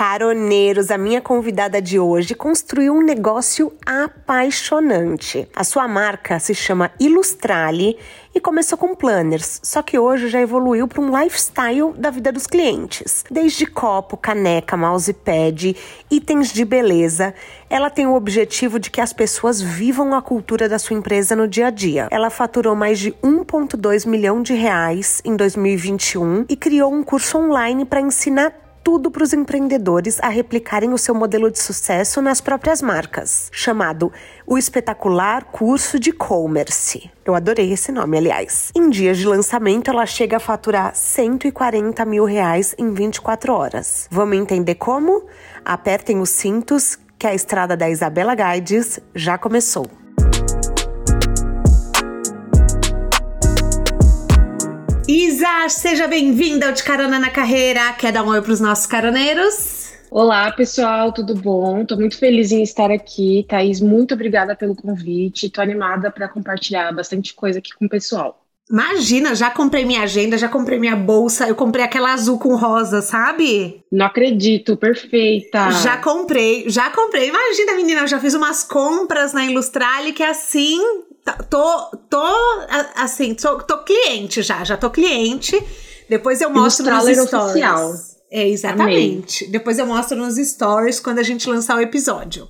Caroneiros, a minha convidada de hoje construiu um negócio apaixonante. A sua marca se chama Ilustrale e começou com planners, só que hoje já evoluiu para um lifestyle da vida dos clientes. Desde copo, caneca, mousepad, itens de beleza, ela tem o objetivo de que as pessoas vivam a cultura da sua empresa no dia a dia. Ela faturou mais de 1,2 milhão de reais em 2021 e criou um curso online para ensinar tudo para os empreendedores a replicarem o seu modelo de sucesso nas próprias marcas, chamado o Espetacular Curso de E-Commerce. Eu adorei esse nome, aliás. Em dias de lançamento, ela chega a faturar 140 mil reais em 24 horas. Vamos entender como? Apertem os cintos que a estrada da Isabela Guides já começou. Isa, seja bem-vinda ao De Carona na Carreira. Quer dar um oi para os nossos caroneiros? Olá, pessoal, tudo bom? Estou muito feliz em estar aqui. Thaís, muito obrigada pelo convite. Estou animada para compartilhar bastante coisa aqui com o pessoal. Imagina, já comprei minha agenda, já comprei minha bolsa, eu comprei aquela azul com rosa, sabe? Não acredito, perfeita. Já comprei, já comprei. Imagina, menina, eu já fiz umas compras na Ilustrale que é assim, tô, tô assim, tô, tô cliente já, já tô cliente. Depois eu mostro nos stories. Oficial. É, exatamente. Amei. Depois eu mostro nos stories quando a gente lançar o episódio.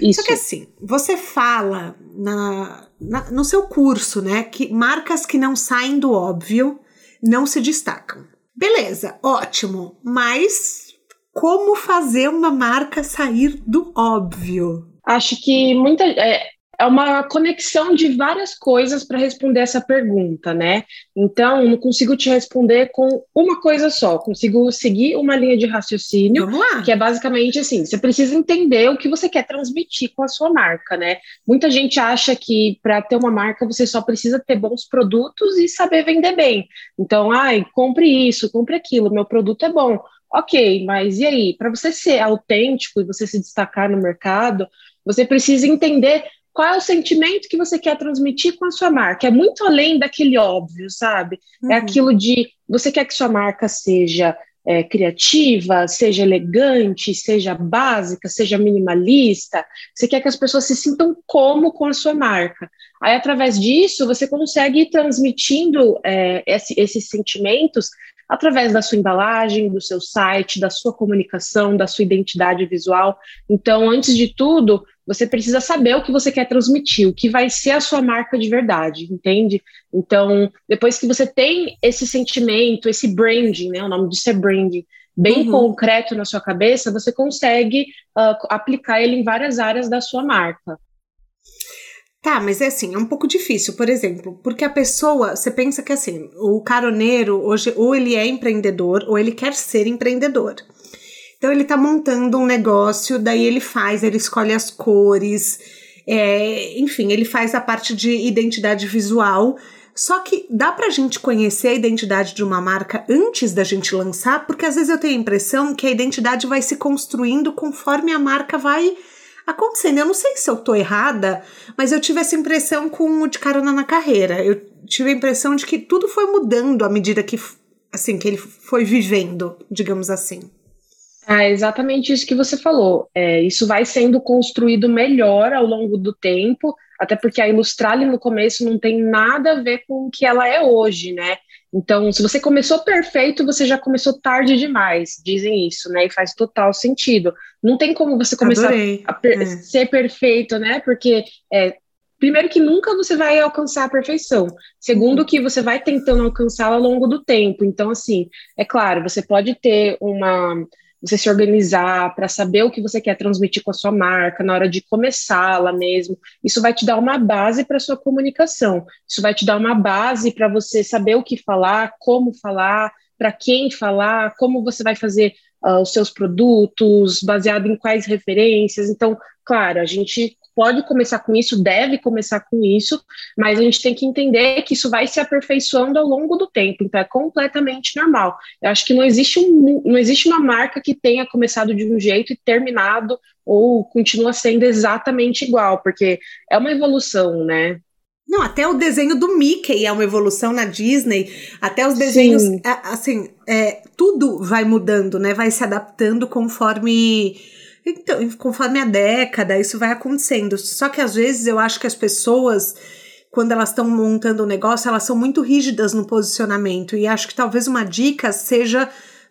Isso. Só que assim, você fala na, na, no seu curso, né, que marcas que não saem do óbvio não se destacam. Beleza, ótimo, mas como fazer uma marca sair do óbvio? Acho que muita. É, é uma conexão de várias coisas para responder essa pergunta, né? Então, não consigo te responder com uma coisa só, consigo seguir uma linha de raciocínio, que é basicamente assim: você precisa entender o que você quer transmitir com a sua marca, né? Muita gente acha que para ter uma marca você só precisa ter bons produtos e saber vender bem. Então, ai, compre isso, compre aquilo, meu produto é bom. Ok, mas e aí? Para você ser autêntico e você se destacar no mercado, você precisa entender qual é o sentimento que você quer transmitir com a sua marca. É muito além daquele óbvio, sabe? É uhum. É aquilo de você quer que sua marca seja é, criativa, seja elegante, seja básica, seja minimalista. Você quer que as pessoas se sintam como com a sua marca. Aí, através disso, você consegue ir transmitindo é, esse, esses sentimentos através da sua embalagem, do seu site, da sua comunicação, da sua identidade visual. Então, antes de tudo, você precisa saber o que você quer transmitir, o que vai ser a sua marca de verdade, entende? Então, depois que você tem esse sentimento, esse branding, né? O nome disso é branding, bem uhum. concreto na sua cabeça, você consegue uh, aplicar ele em várias áreas da sua marca. Tá, mas é assim, é um pouco difícil, por exemplo, porque a pessoa, você pensa que assim, o caroneiro hoje ou ele é empreendedor ou ele quer ser empreendedor. Então ele está montando um negócio, daí ele faz, ele escolhe as cores, é, enfim, ele faz a parte de identidade visual. Só que dá pra gente conhecer a identidade de uma marca antes da gente lançar, porque às vezes eu tenho a impressão que a identidade vai se construindo conforme a marca vai acontecendo. Eu não sei se eu tô errada, mas eu tive essa impressão com o de carona na carreira. Eu tive a impressão de que tudo foi mudando à medida que assim que ele foi vivendo, digamos assim. É exatamente isso que você falou. É, isso vai sendo construído melhor ao longo do tempo, até porque a Ilustrale no começo não tem nada a ver com o que ela é hoje, né? Então, se você começou perfeito, você já começou tarde demais, dizem isso, né? E faz total sentido. Não tem como você começar Adorei. a per é. ser perfeito, né? Porque é, primeiro que nunca você vai alcançar a perfeição. Segundo que você vai tentando alcançá-la ao longo do tempo. Então, assim, é claro, você pode ter uma você se organizar para saber o que você quer transmitir com a sua marca na hora de começá-la mesmo. Isso vai te dar uma base para sua comunicação. Isso vai te dar uma base para você saber o que falar, como falar, para quem falar, como você vai fazer uh, os seus produtos, baseado em quais referências. Então, claro, a gente pode começar com isso, deve começar com isso, mas a gente tem que entender que isso vai se aperfeiçoando ao longo do tempo, então é completamente normal. Eu acho que não existe, um, não existe uma marca que tenha começado de um jeito e terminado ou continua sendo exatamente igual, porque é uma evolução, né? Não, até o desenho do Mickey é uma evolução na Disney, até os desenhos, Sim. assim, é, tudo vai mudando, né? Vai se adaptando conforme. Então, conforme a década, isso vai acontecendo. Só que às vezes eu acho que as pessoas, quando elas estão montando um negócio, elas são muito rígidas no posicionamento. E acho que talvez uma dica seja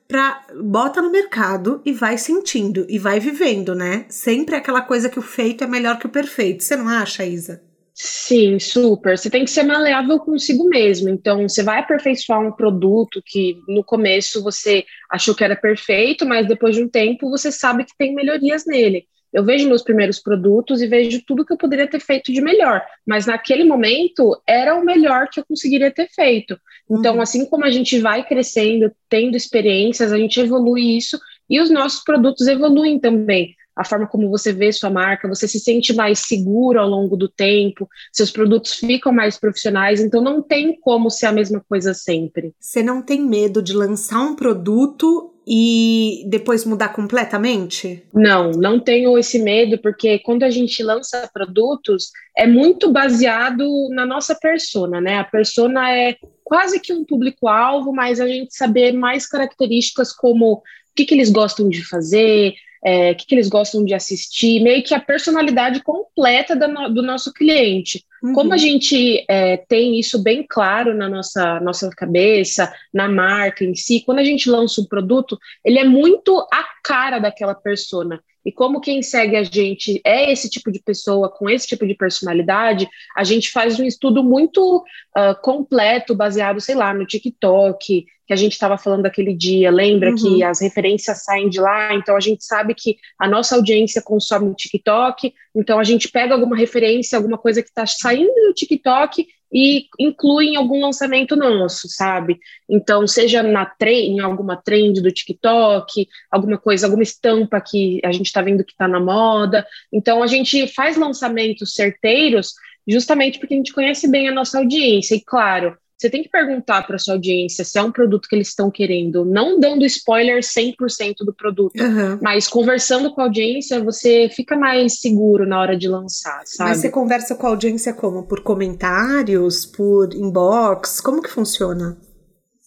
para bota no mercado e vai sentindo e vai vivendo, né? Sempre aquela coisa que o feito é melhor que o perfeito. Você não acha, Isa? Sim, super. Você tem que ser maleável consigo mesmo. Então, você vai aperfeiçoar um produto que no começo você achou que era perfeito, mas depois de um tempo você sabe que tem melhorias nele. Eu vejo meus primeiros produtos e vejo tudo que eu poderia ter feito de melhor, mas naquele momento era o melhor que eu conseguiria ter feito. Então, uhum. assim como a gente vai crescendo, tendo experiências, a gente evolui isso e os nossos produtos evoluem também a forma como você vê sua marca, você se sente mais seguro ao longo do tempo, seus produtos ficam mais profissionais, então não tem como ser a mesma coisa sempre. Você não tem medo de lançar um produto e depois mudar completamente? Não, não tenho esse medo, porque quando a gente lança produtos, é muito baseado na nossa persona, né? A persona é quase que um público-alvo, mas a gente saber mais características como o que, que eles gostam de fazer, é, o que, que, eles gostam de assistir, meio que a personalidade completa no, do nosso cliente. Uhum. Como a gente é, tem isso bem claro na nossa, nossa cabeça, na marca em si, quando a gente lança um produto, ele é muito a cara daquela persona. E como quem segue a gente é esse tipo de pessoa, com esse tipo de personalidade, a gente faz um estudo muito uh, completo, baseado, sei lá, no TikTok, que a gente estava falando aquele dia, lembra uhum. que as referências saem de lá, então a gente sabe que a nossa audiência consome o TikTok, então a gente pega alguma referência, alguma coisa que está saindo do TikTok e inclui em algum lançamento nosso, sabe? Então, seja na em alguma trend do TikTok, alguma coisa, alguma estampa que a gente está vendo que está na moda. Então, a gente faz lançamentos certeiros justamente porque a gente conhece bem a nossa audiência. E claro, você tem que perguntar para sua audiência se é um produto que eles estão querendo, não dando spoiler 100% do produto, uhum. mas conversando com a audiência, você fica mais seguro na hora de lançar, sabe? Mas você conversa com a audiência como? Por comentários, por inbox? Como que funciona?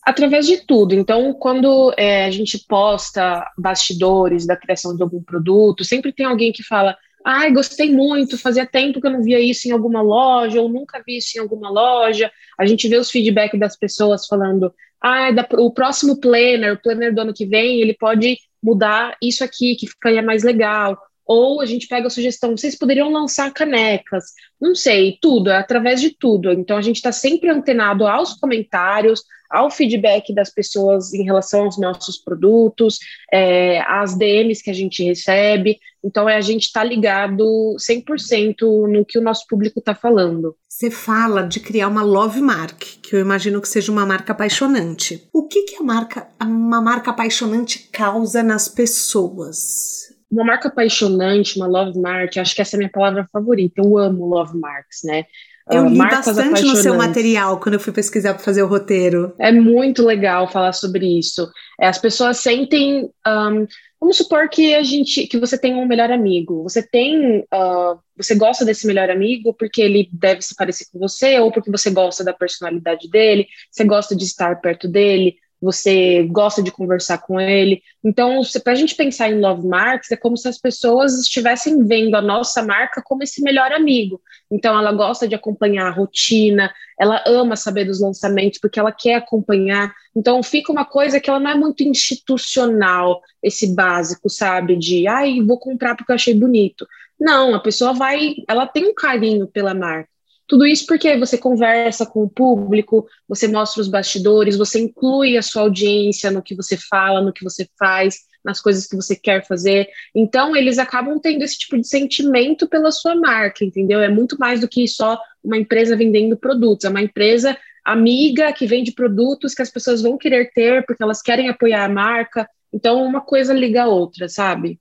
Através de tudo. Então, quando é, a gente posta bastidores da criação de algum produto, sempre tem alguém que fala Ai, gostei muito, fazia tempo que eu não via isso em alguma loja, ou nunca vi isso em alguma loja. A gente vê os feedbacks das pessoas falando, ah, o próximo planner, o planner do ano que vem, ele pode mudar isso aqui, que ficaria mais legal. Ou a gente pega a sugestão, vocês poderiam lançar canecas, não sei, tudo, é através de tudo. Então a gente está sempre antenado aos comentários, ao feedback das pessoas em relação aos nossos produtos, é, às DMs que a gente recebe. Então, é a gente estar tá ligado 100% no que o nosso público está falando. Você fala de criar uma love mark, que eu imagino que seja uma marca apaixonante. O que, que a marca, uma marca apaixonante causa nas pessoas? Uma marca apaixonante, uma love mark, acho que essa é a minha palavra favorita. Eu amo love marks, né? Eu li bastante no seu material quando eu fui pesquisar para fazer o roteiro. É muito legal falar sobre isso. É, as pessoas sentem. Um, vamos supor que a gente, que você tem um melhor amigo. Você tem, uh, você gosta desse melhor amigo porque ele deve se parecer com você ou porque você gosta da personalidade dele. Você gosta de estar perto dele você gosta de conversar com ele. Então, para a gente pensar em Love Marks, é como se as pessoas estivessem vendo a nossa marca como esse melhor amigo. Então, ela gosta de acompanhar a rotina, ela ama saber dos lançamentos, porque ela quer acompanhar. Então, fica uma coisa que ela não é muito institucional, esse básico, sabe? De, ai, vou comprar porque eu achei bonito. Não, a pessoa vai, ela tem um carinho pela marca. Tudo isso porque você conversa com o público, você mostra os bastidores, você inclui a sua audiência no que você fala, no que você faz, nas coisas que você quer fazer. Então, eles acabam tendo esse tipo de sentimento pela sua marca, entendeu? É muito mais do que só uma empresa vendendo produtos, é uma empresa amiga que vende produtos que as pessoas vão querer ter porque elas querem apoiar a marca. Então, uma coisa liga a outra, sabe?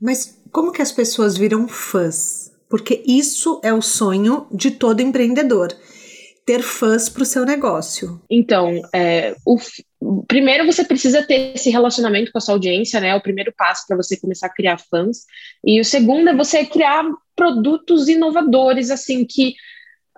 Mas como que as pessoas viram fãs? Porque isso é o sonho de todo empreendedor ter fãs para o seu negócio? Então, é, o, primeiro você precisa ter esse relacionamento com a sua audiência, né? É o primeiro passo para você começar a criar fãs. E o segundo é você criar produtos inovadores, assim, que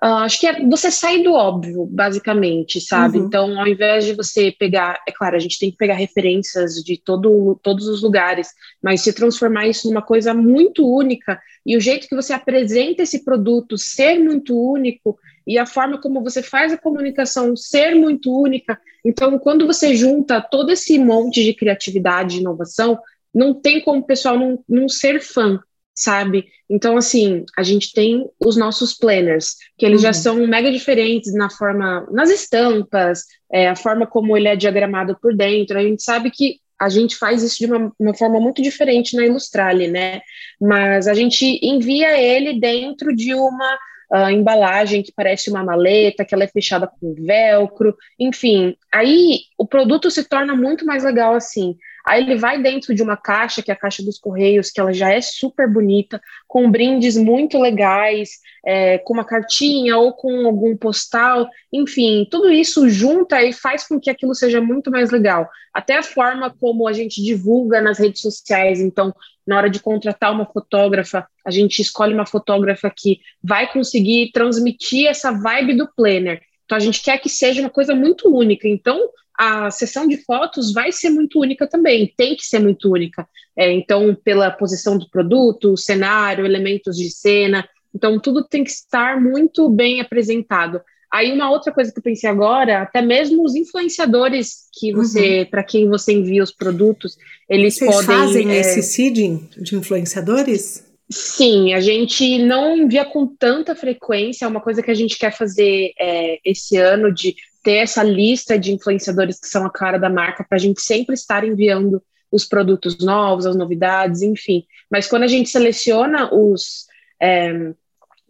Uh, acho que é você sair do óbvio, basicamente, sabe? Uhum. Então, ao invés de você pegar, é claro, a gente tem que pegar referências de todo, todos os lugares, mas se transformar isso numa coisa muito única e o jeito que você apresenta esse produto ser muito único e a forma como você faz a comunicação ser muito única. Então, quando você junta todo esse monte de criatividade e inovação, não tem como o pessoal não, não ser fã sabe? Então, assim, a gente tem os nossos planners, que eles uhum. já são mega diferentes na forma, nas estampas, é, a forma como ele é diagramado por dentro. A gente sabe que a gente faz isso de uma, uma forma muito diferente na Ilustrale, né? Mas a gente envia ele dentro de uma uh, embalagem que parece uma maleta, que ela é fechada com velcro, enfim. Aí o produto se torna muito mais legal assim. Aí ele vai dentro de uma caixa, que é a caixa dos Correios, que ela já é super bonita, com brindes muito legais, é, com uma cartinha ou com algum postal, enfim, tudo isso junta e faz com que aquilo seja muito mais legal. Até a forma como a gente divulga nas redes sociais, então, na hora de contratar uma fotógrafa, a gente escolhe uma fotógrafa que vai conseguir transmitir essa vibe do planner. Então, a gente quer que seja uma coisa muito única. Então, a sessão de fotos vai ser muito única também, tem que ser muito única. É, então, pela posição do produto, cenário, elementos de cena, então tudo tem que estar muito bem apresentado. Aí uma outra coisa que eu pensei agora, até mesmo os influenciadores que você, uhum. para quem você envia os produtos, eles Vocês podem fazem é... esse seeding de influenciadores? Sim, a gente não envia com tanta frequência, é uma coisa que a gente quer fazer é, esse ano de ter essa lista de influenciadores que são a cara da marca para a gente sempre estar enviando os produtos novos, as novidades, enfim. Mas quando a gente seleciona os, é,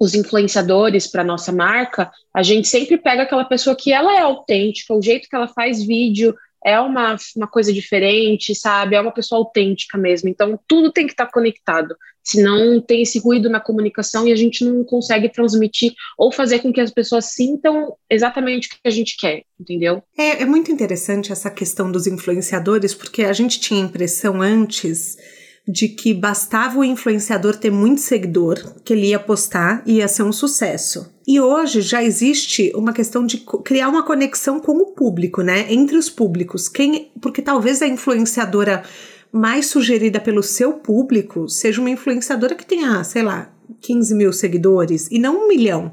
os influenciadores para nossa marca, a gente sempre pega aquela pessoa que ela é autêntica, o jeito que ela faz vídeo, é uma, uma coisa diferente, sabe? É uma pessoa autêntica mesmo. Então, tudo tem que estar tá conectado. Senão, tem esse ruído na comunicação e a gente não consegue transmitir ou fazer com que as pessoas sintam exatamente o que a gente quer, entendeu? É, é muito interessante essa questão dos influenciadores, porque a gente tinha a impressão antes de que bastava o influenciador ter muito seguidor, que ele ia postar e ia ser um sucesso. E hoje já existe uma questão de criar uma conexão com o público, né? Entre os públicos. Quem, porque talvez a influenciadora mais sugerida pelo seu público seja uma influenciadora que tenha, sei lá, 15 mil seguidores e não um milhão.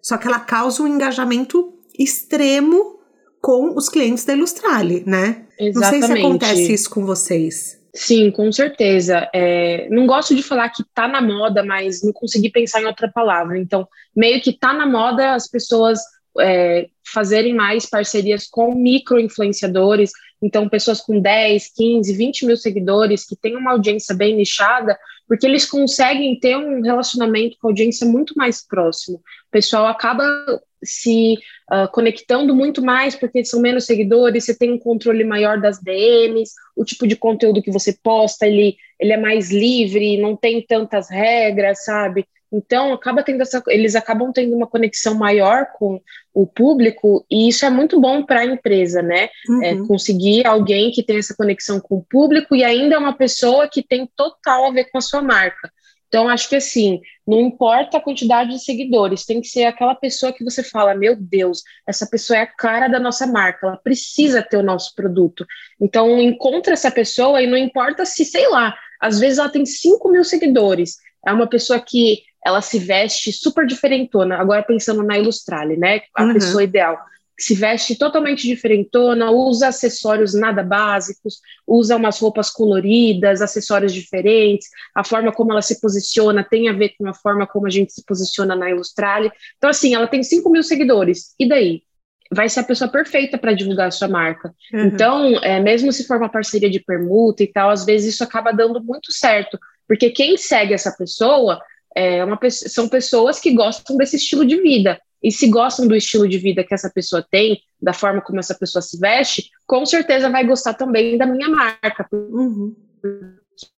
Só que ela causa um engajamento extremo com os clientes da Ilustrale, né? Exatamente. Não sei se acontece isso com vocês. Sim, com certeza. É, não gosto de falar que tá na moda, mas não consegui pensar em outra palavra. Então, meio que tá na moda as pessoas é, fazerem mais parcerias com micro-influenciadores, então pessoas com 10, 15, 20 mil seguidores, que têm uma audiência bem nichada, porque eles conseguem ter um relacionamento com a audiência muito mais próximo. O pessoal acaba se uh, conectando muito mais porque são menos seguidores, você tem um controle maior das DMs, o tipo de conteúdo que você posta, ele, ele é mais livre, não tem tantas regras, sabe? Então, acaba tendo essa, eles acabam tendo uma conexão maior com o público, e isso é muito bom para a empresa, né? Uhum. É, conseguir alguém que tem essa conexão com o público e ainda é uma pessoa que tem total a ver com a sua marca. Então, acho que assim, não importa a quantidade de seguidores, tem que ser aquela pessoa que você fala: meu Deus, essa pessoa é a cara da nossa marca, ela precisa ter o nosso produto. Então, encontra essa pessoa e não importa se, sei lá, às vezes ela tem 5 mil seguidores, é uma pessoa que ela se veste super diferentona, agora pensando na Ilustrale, né? A uhum. pessoa ideal se veste totalmente diferentona, usa acessórios nada básicos, usa umas roupas coloridas, acessórios diferentes, a forma como ela se posiciona tem a ver com a forma como a gente se posiciona na Ilustrale. Então, assim, ela tem 5 mil seguidores, e daí? Vai ser a pessoa perfeita para divulgar a sua marca. Uhum. Então, é, mesmo se for uma parceria de permuta e tal, às vezes isso acaba dando muito certo, porque quem segue essa pessoa é uma, são pessoas que gostam desse estilo de vida. E se gostam do estilo de vida que essa pessoa tem, da forma como essa pessoa se veste, com certeza vai gostar também da minha marca. Uhum.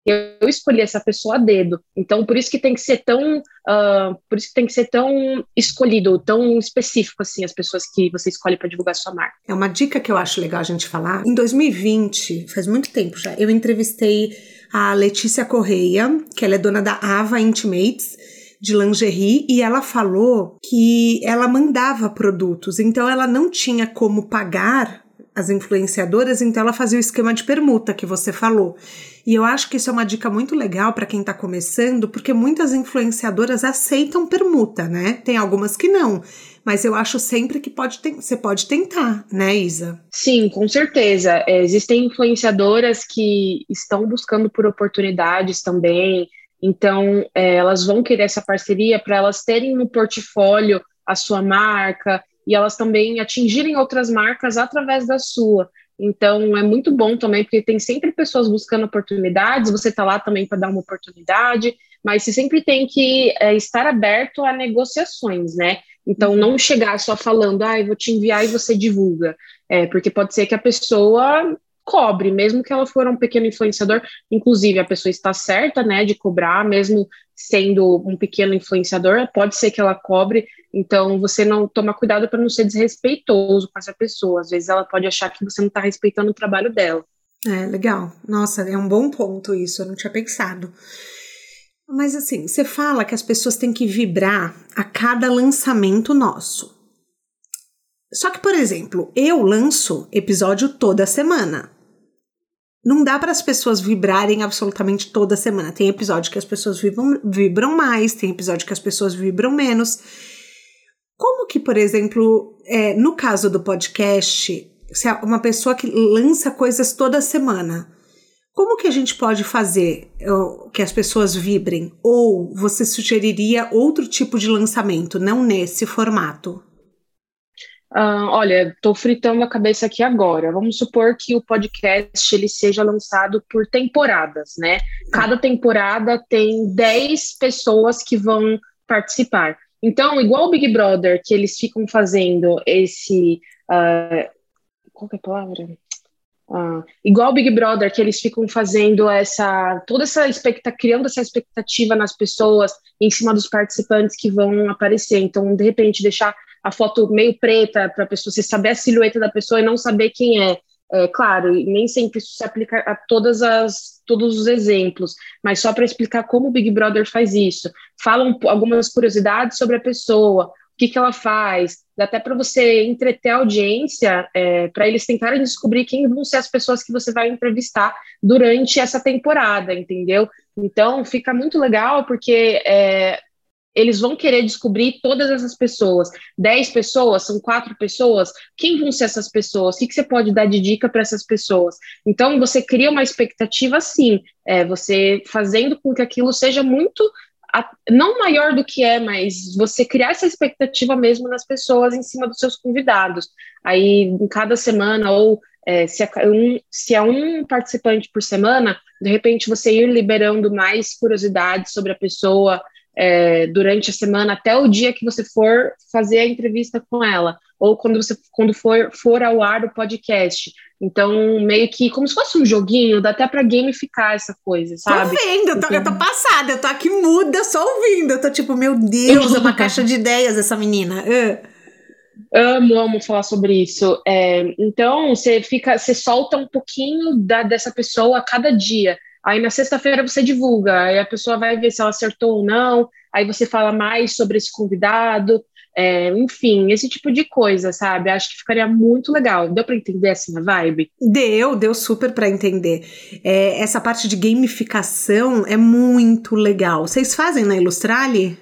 eu escolhi essa pessoa a dedo. Então, por isso que tem que ser tão, uh, por isso que tem que ser tão escolhido, tão específico assim as pessoas que você escolhe para divulgar sua marca. É uma dica que eu acho legal a gente falar. Em 2020, faz muito tempo já, eu entrevistei a Letícia Correia, que ela é dona da Ava Intimates de lingerie e ela falou que ela mandava produtos, então ela não tinha como pagar as influenciadoras, então ela fazia o esquema de permuta que você falou. E eu acho que isso é uma dica muito legal para quem está começando, porque muitas influenciadoras aceitam permuta, né? Tem algumas que não. Mas eu acho sempre que pode você pode tentar, né, Isa? Sim, com certeza. É, existem influenciadoras que estão buscando por oportunidades também. Então, é, elas vão querer essa parceria para elas terem no portfólio a sua marca e elas também atingirem outras marcas através da sua. Então, é muito bom também, porque tem sempre pessoas buscando oportunidades, você está lá também para dar uma oportunidade, mas você sempre tem que é, estar aberto a negociações, né? Então, uhum. não chegar só falando, ah, eu vou te enviar e você divulga. É, porque pode ser que a pessoa cobre, mesmo que ela for um pequeno influenciador, inclusive a pessoa está certa, né, de cobrar, mesmo sendo um pequeno influenciador, pode ser que ela cobre, então você não toma cuidado para não ser desrespeitoso com essa pessoa, às vezes ela pode achar que você não está respeitando o trabalho dela. É, legal. Nossa, é um bom ponto isso, eu não tinha pensado. Mas assim, você fala que as pessoas têm que vibrar a cada lançamento nosso. Só que, por exemplo, eu lanço episódio toda semana. Não dá para as pessoas vibrarem absolutamente toda semana. Tem episódio que as pessoas vibram, vibram mais, tem episódio que as pessoas vibram menos. Como que, por exemplo, é, no caso do podcast, se é uma pessoa que lança coisas toda semana, como que a gente pode fazer que as pessoas vibrem? Ou você sugeriria outro tipo de lançamento, não nesse formato? Uh, olha, estou fritando a cabeça aqui agora. Vamos supor que o podcast ele seja lançado por temporadas, né? Cada temporada tem 10 pessoas que vão participar. Então, igual o Big Brother, que eles ficam fazendo esse. Uh, qual é a palavra? Uh, igual o Big Brother, que eles ficam fazendo essa. toda essa expectativa, criando essa expectativa nas pessoas em cima dos participantes que vão aparecer. Então, de repente, deixar a foto meio preta para a pessoa, você saber a silhueta da pessoa e não saber quem é. É, claro, nem sempre isso se aplica a todas as, todos os exemplos, mas só para explicar como o Big Brother faz isso. Falam algumas curiosidades sobre a pessoa, o que, que ela faz, dá até para você entreter a audiência, é, para eles tentarem descobrir quem vão ser as pessoas que você vai entrevistar durante essa temporada, entendeu? Então fica muito legal porque é, eles vão querer descobrir todas essas pessoas. Dez pessoas, são quatro pessoas. Quem vão ser essas pessoas? O que, que você pode dar de dica para essas pessoas? Então, você cria uma expectativa, sim. É, você fazendo com que aquilo seja muito não maior do que é, mas você criar essa expectativa mesmo nas pessoas em cima dos seus convidados. Aí, em cada semana, ou é, se, é um, se é um participante por semana, de repente você ir liberando mais curiosidades sobre a pessoa, é, durante a semana até o dia que você for fazer a entrevista com ela, ou quando você quando for, for ao ar o podcast. Então, meio que como se fosse um joguinho, dá até para gamificar essa coisa, sabe? Tô vendo, eu tô, então... eu tô passada, eu tô aqui muda só ouvindo. Eu tô tipo, meu Deus, é uma caixa de ideias essa menina. Uh. Amo, amo falar sobre isso. É, então, você fica, você solta um pouquinho da, dessa pessoa a cada dia. Aí na sexta-feira você divulga, aí a pessoa vai ver se ela acertou ou não, aí você fala mais sobre esse convidado, é, enfim, esse tipo de coisa, sabe? Acho que ficaria muito legal. Deu para entender assim a vibe? Deu, deu super para entender. É, essa parte de gamificação é muito legal. Vocês fazem na Ilustrale?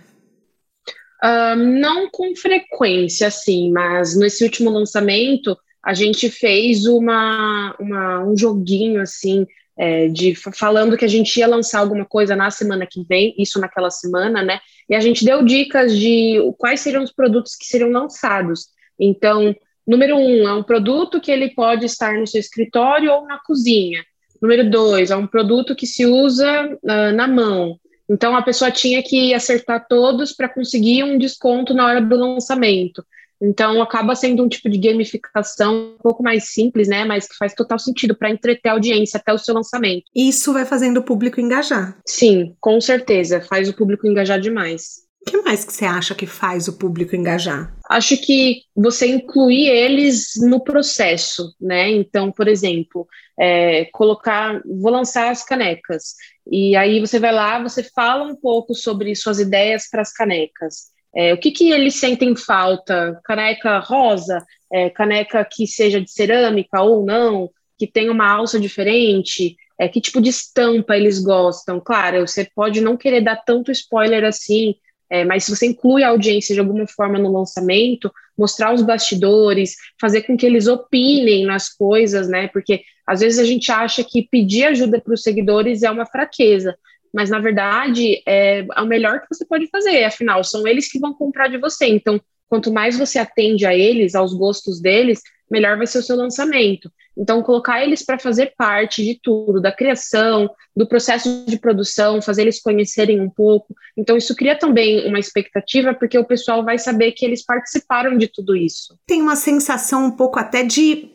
Um, não com frequência, assim, mas nesse último lançamento a gente fez uma, uma um joguinho assim é, de falando que a gente ia lançar alguma coisa na semana que vem, isso naquela semana, né? E a gente deu dicas de quais seriam os produtos que seriam lançados. Então, número um, é um produto que ele pode estar no seu escritório ou na cozinha. Número dois, é um produto que se usa uh, na mão. Então, a pessoa tinha que acertar todos para conseguir um desconto na hora do lançamento. Então acaba sendo um tipo de gamificação um pouco mais simples, né? Mas que faz total sentido para entreter a audiência até o seu lançamento. Isso vai fazendo o público engajar. Sim, com certeza, faz o público engajar demais. O que mais que você acha que faz o público engajar? Acho que você incluir eles no processo, né? Então, por exemplo, é, colocar, vou lançar as canecas, e aí você vai lá, você fala um pouco sobre suas ideias para as canecas. É, o que, que eles sentem falta? Caneca rosa, é, caneca que seja de cerâmica ou não, que tenha uma alça diferente, é, que tipo de estampa eles gostam. Claro, você pode não querer dar tanto spoiler assim, é, mas se você inclui a audiência de alguma forma no lançamento, mostrar os bastidores, fazer com que eles opinem nas coisas, né? Porque às vezes a gente acha que pedir ajuda para os seguidores é uma fraqueza, mas na verdade é, é o melhor que você pode fazer, afinal, são eles que vão comprar de você. Então, quanto mais você atende a eles, aos gostos deles, melhor vai ser o seu lançamento. Então, colocar eles para fazer parte de tudo, da criação, do processo de produção, fazer eles conhecerem um pouco. Então, isso cria também uma expectativa, porque o pessoal vai saber que eles participaram de tudo isso. Tem uma sensação um pouco até de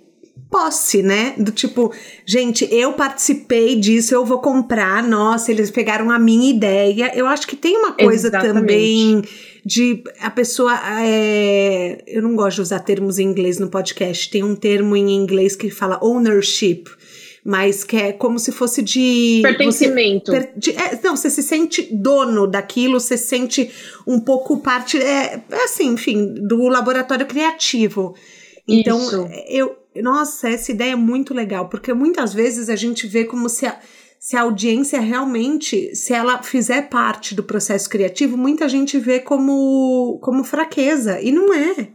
posse, né? Do tipo, gente, eu participei disso, eu vou comprar. Nossa, eles pegaram a minha ideia. Eu acho que tem uma coisa Exatamente. também de a pessoa. É, eu não gosto de usar termos em inglês no podcast. Tem um termo em inglês que fala ownership mas que é como se fosse de pertencimento. Você, de, é, não, você se sente dono daquilo, você se sente um pouco parte, é, é assim, enfim, do laboratório criativo. Então, Isso. eu, nossa, essa ideia é muito legal, porque muitas vezes a gente vê como se a, se a audiência realmente, se ela fizer parte do processo criativo, muita gente vê como, como fraqueza, e não é.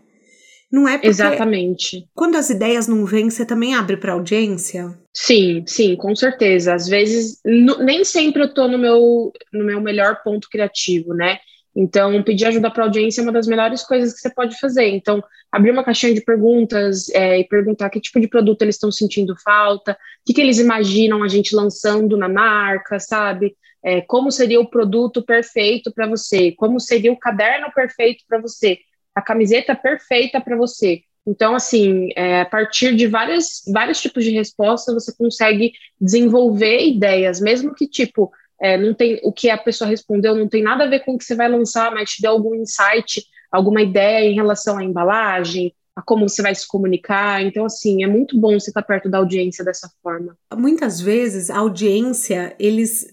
Não é porque Exatamente. Quando as ideias não vêm, você também abre para audiência? Sim, sim, com certeza. Às vezes, nem sempre eu tô no meu, no meu melhor ponto criativo, né? Então, pedir ajuda para a audiência é uma das melhores coisas que você pode fazer. Então, abrir uma caixinha de perguntas é, e perguntar que tipo de produto eles estão sentindo falta, o que, que eles imaginam a gente lançando na marca, sabe? É, como seria o produto perfeito para você? Como seria o caderno perfeito para você? A camiseta perfeita para você? Então, assim, é, a partir de várias, vários tipos de resposta, você consegue desenvolver ideias, mesmo que, tipo, é, não tem o que a pessoa respondeu não tem nada a ver com o que você vai lançar, mas te deu algum insight, alguma ideia em relação à embalagem, a como você vai se comunicar. Então, assim, é muito bom você estar perto da audiência dessa forma. Muitas vezes a audiência, eles,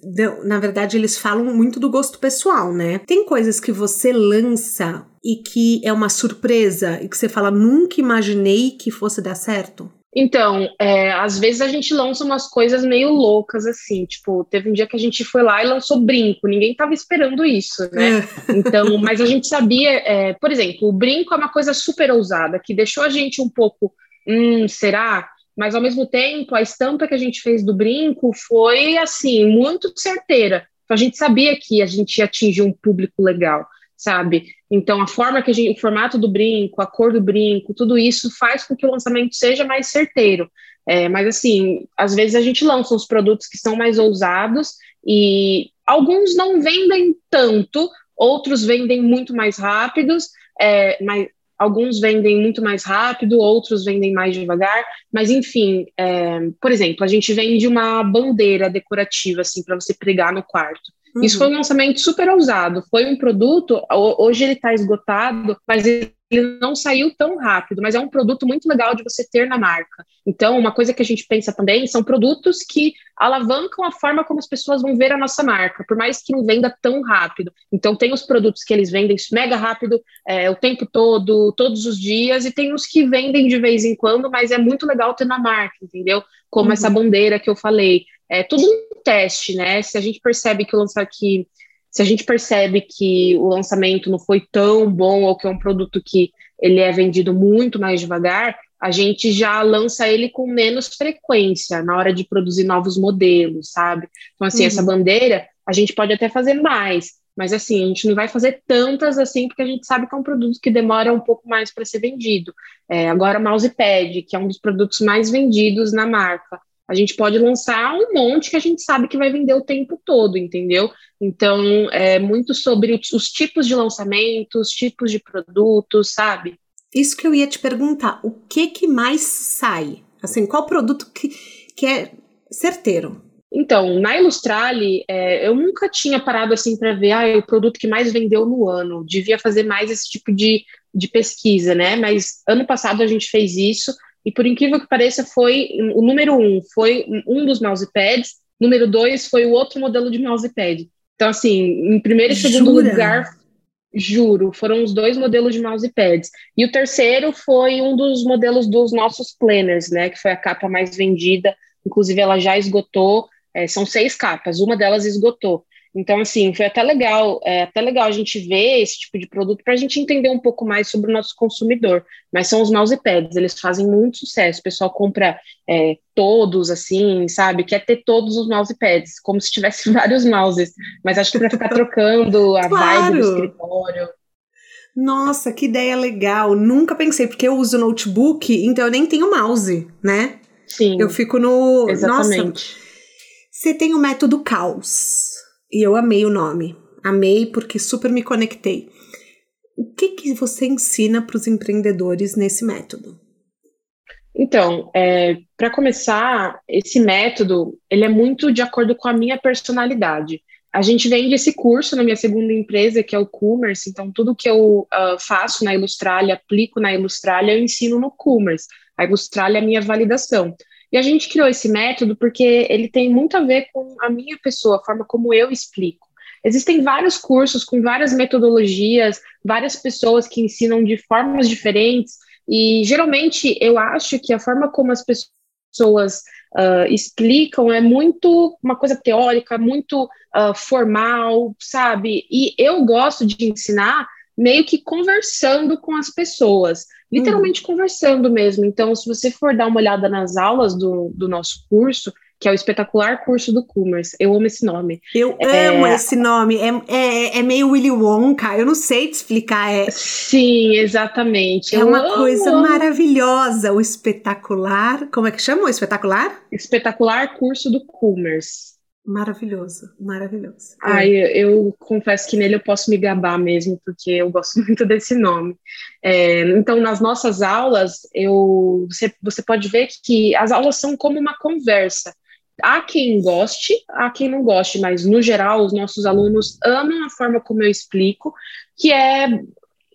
na verdade, eles falam muito do gosto pessoal, né? Tem coisas que você lança e que é uma surpresa e que você fala, nunca imaginei que fosse dar certo? Então, é, às vezes a gente lança umas coisas meio loucas, assim, tipo, teve um dia que a gente foi lá e lançou brinco, ninguém estava esperando isso, né? É. Então, mas a gente sabia, é, por exemplo, o brinco é uma coisa super ousada, que deixou a gente um pouco, hum, será? Mas ao mesmo tempo, a estampa que a gente fez do brinco foi, assim, muito certeira. Então a gente sabia que a gente ia atingir um público legal sabe? Então, a forma que a gente, o formato do brinco, a cor do brinco, tudo isso faz com que o lançamento seja mais certeiro. É, mas, assim, às vezes a gente lança uns produtos que são mais ousados e alguns não vendem tanto, outros vendem muito mais rápidos, é, mas alguns vendem muito mais rápido, outros vendem mais devagar, mas enfim, é, por exemplo, a gente vende uma bandeira decorativa assim para você pregar no quarto. Uhum. Isso foi um lançamento super ousado. Foi um produto, hoje ele está esgotado, mas ele não saiu tão rápido, mas é um produto muito legal de você ter na marca. Então, uma coisa que a gente pensa também são produtos que alavancam a forma como as pessoas vão ver a nossa marca, por mais que não venda tão rápido. Então, tem os produtos que eles vendem mega rápido, é, o tempo todo, todos os dias, e tem os que vendem de vez em quando, mas é muito legal ter na marca, entendeu? Como uhum. essa bandeira que eu falei. É tudo um teste, né? Se a gente percebe que o lançar que se a gente percebe que o lançamento não foi tão bom ou que é um produto que ele é vendido muito mais devagar, a gente já lança ele com menos frequência na hora de produzir novos modelos, sabe? Então, assim, uhum. essa bandeira a gente pode até fazer mais, mas assim, a gente não vai fazer tantas assim, porque a gente sabe que é um produto que demora um pouco mais para ser vendido. É, agora, o mousepad, que é um dos produtos mais vendidos na marca, a gente pode lançar um monte que a gente sabe que vai vender o tempo todo, entendeu? Então, é muito sobre os tipos de lançamentos, tipos de produtos, sabe? Isso que eu ia te perguntar, o que que mais sai? Assim, qual produto que, que é certeiro? Então, na Ilustrale, é, eu nunca tinha parado assim para ver ah, o produto que mais vendeu no ano. Devia fazer mais esse tipo de, de pesquisa, né? Mas ano passado a gente fez isso e, por incrível que pareça, foi o número um foi um dos mousepads, número dois foi o outro modelo de mousepad. Então, assim, em primeiro e segundo Jura? lugar, juro, foram os dois modelos de mousepads. E o terceiro foi um dos modelos dos nossos planners, né? Que foi a capa mais vendida. Inclusive, ela já esgotou. É, são seis capas, uma delas esgotou. Então, assim, foi até legal, é até legal a gente ver esse tipo de produto para a gente entender um pouco mais sobre o nosso consumidor. Mas são os mousepads, eles fazem muito sucesso. O pessoal compra é, todos, assim, sabe? Quer ter todos os mousepads, como se tivesse vários mouses. Mas acho que para ficar trocando a claro. vibe do escritório. Nossa, que ideia legal. Nunca pensei, porque eu uso notebook, então eu nem tenho mouse, né? Sim. Eu fico no. Exatamente. Nossa, você tem o método caos. E eu amei o nome. Amei porque super me conectei. O que, que você ensina para os empreendedores nesse método? Então, é, para começar, esse método ele é muito de acordo com a minha personalidade. A gente vende esse curso na minha segunda empresa, que é o Commerce, então tudo que eu uh, faço na Ilustralia, aplico na Ilustralia, eu ensino no Commerce. A Ilustralia é a minha validação. E a gente criou esse método porque ele tem muito a ver com a minha pessoa, a forma como eu explico. Existem vários cursos com várias metodologias, várias pessoas que ensinam de formas diferentes, e geralmente eu acho que a forma como as pessoas uh, explicam é muito uma coisa teórica, muito uh, formal, sabe? E eu gosto de ensinar meio que conversando com as pessoas, literalmente uhum. conversando mesmo. Então, se você for dar uma olhada nas aulas do, do nosso curso, que é o espetacular curso do Commerce. Eu amo esse nome. Eu é... amo esse nome. É, é, é, meio Willy Wonka. Eu não sei te explicar. É... Sim, exatamente. É eu uma amo. coisa maravilhosa. O espetacular. Como é que chama o espetacular? Espetacular curso do Commerce. Maravilhoso, maravilhoso. Ai, eu confesso que nele eu posso me gabar mesmo, porque eu gosto muito desse nome. É, então, nas nossas aulas, eu, você, você pode ver que as aulas são como uma conversa. Há quem goste, há quem não goste, mas no geral, os nossos alunos amam a forma como eu explico, que é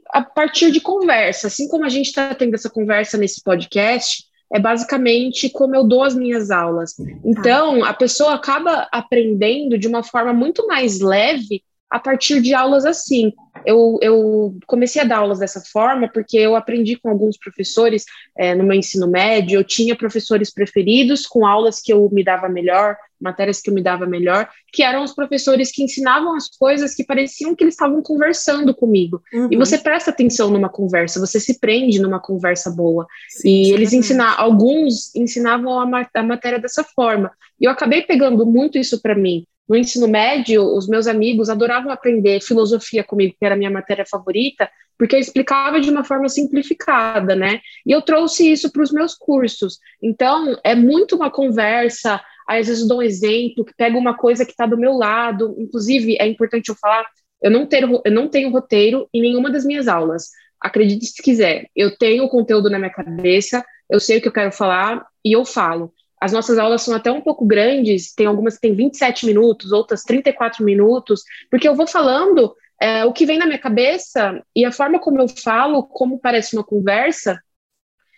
a partir de conversa. Assim como a gente está tendo essa conversa nesse podcast, é basicamente como eu dou as minhas aulas. Então, a pessoa acaba aprendendo de uma forma muito mais leve a partir de aulas assim. Eu, eu comecei a dar aulas dessa forma porque eu aprendi com alguns professores é, no meu ensino médio, eu tinha professores preferidos com aulas que eu me dava melhor, matérias que eu me dava melhor, que eram os professores que ensinavam as coisas que pareciam que eles estavam conversando comigo. Uhum. E você presta atenção numa conversa, você se prende numa conversa boa. Sim, e eles ensinavam, alguns ensinavam a, a matéria dessa forma. E eu acabei pegando muito isso para mim. No ensino médio, os meus amigos adoravam aprender filosofia comigo, que era a minha matéria favorita, porque eu explicava de uma forma simplificada, né? E eu trouxe isso para os meus cursos. Então, é muito uma conversa, às vezes eu dou um exemplo, que pega uma coisa que está do meu lado. Inclusive, é importante eu falar, eu não, ter, eu não tenho roteiro em nenhuma das minhas aulas. Acredite se quiser, eu tenho o conteúdo na minha cabeça, eu sei o que eu quero falar e eu falo. As nossas aulas são até um pouco grandes, tem algumas que têm 27 minutos, outras 34 minutos, porque eu vou falando é, o que vem na minha cabeça e a forma como eu falo, como parece uma conversa,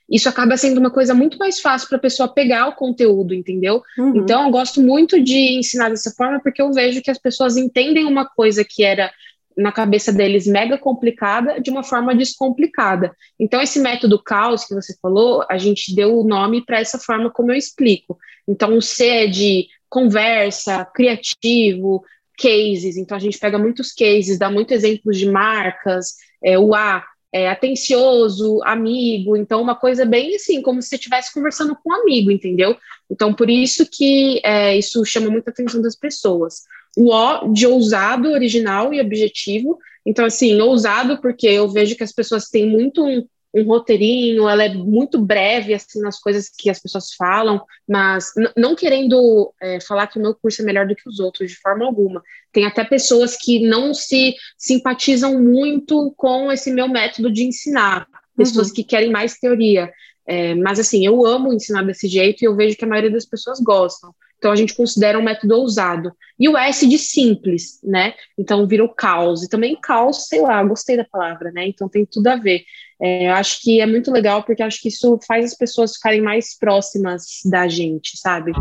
isso acaba sendo uma coisa muito mais fácil para a pessoa pegar o conteúdo, entendeu? Uhum. Então, eu gosto muito de ensinar dessa forma porque eu vejo que as pessoas entendem uma coisa que era na cabeça deles mega complicada de uma forma descomplicada. Então, esse método caos que você falou, a gente deu o nome para essa forma como eu explico. Então, o C é de conversa, criativo, cases. Então, a gente pega muitos cases, dá muitos exemplos de marcas. É, o A é atencioso, amigo. Então, uma coisa bem assim, como se você estivesse conversando com um amigo, entendeu? Então, por isso que é, isso chama muita atenção das pessoas o O de ousado, original e objetivo. Então, assim, ousado porque eu vejo que as pessoas têm muito um, um roteirinho, ela é muito breve, assim, nas coisas que as pessoas falam, mas não querendo é, falar que o meu curso é melhor do que os outros, de forma alguma. Tem até pessoas que não se simpatizam muito com esse meu método de ensinar. pessoas uhum. que querem mais teoria. É, mas assim, eu amo ensinar desse jeito e eu vejo que a maioria das pessoas gostam. Então a gente considera um método ousado. E o S de simples, né? Então vira o caos. E também caos, sei lá, gostei da palavra, né? Então tem tudo a ver. É, eu acho que é muito legal porque acho que isso faz as pessoas ficarem mais próximas da gente, sabe?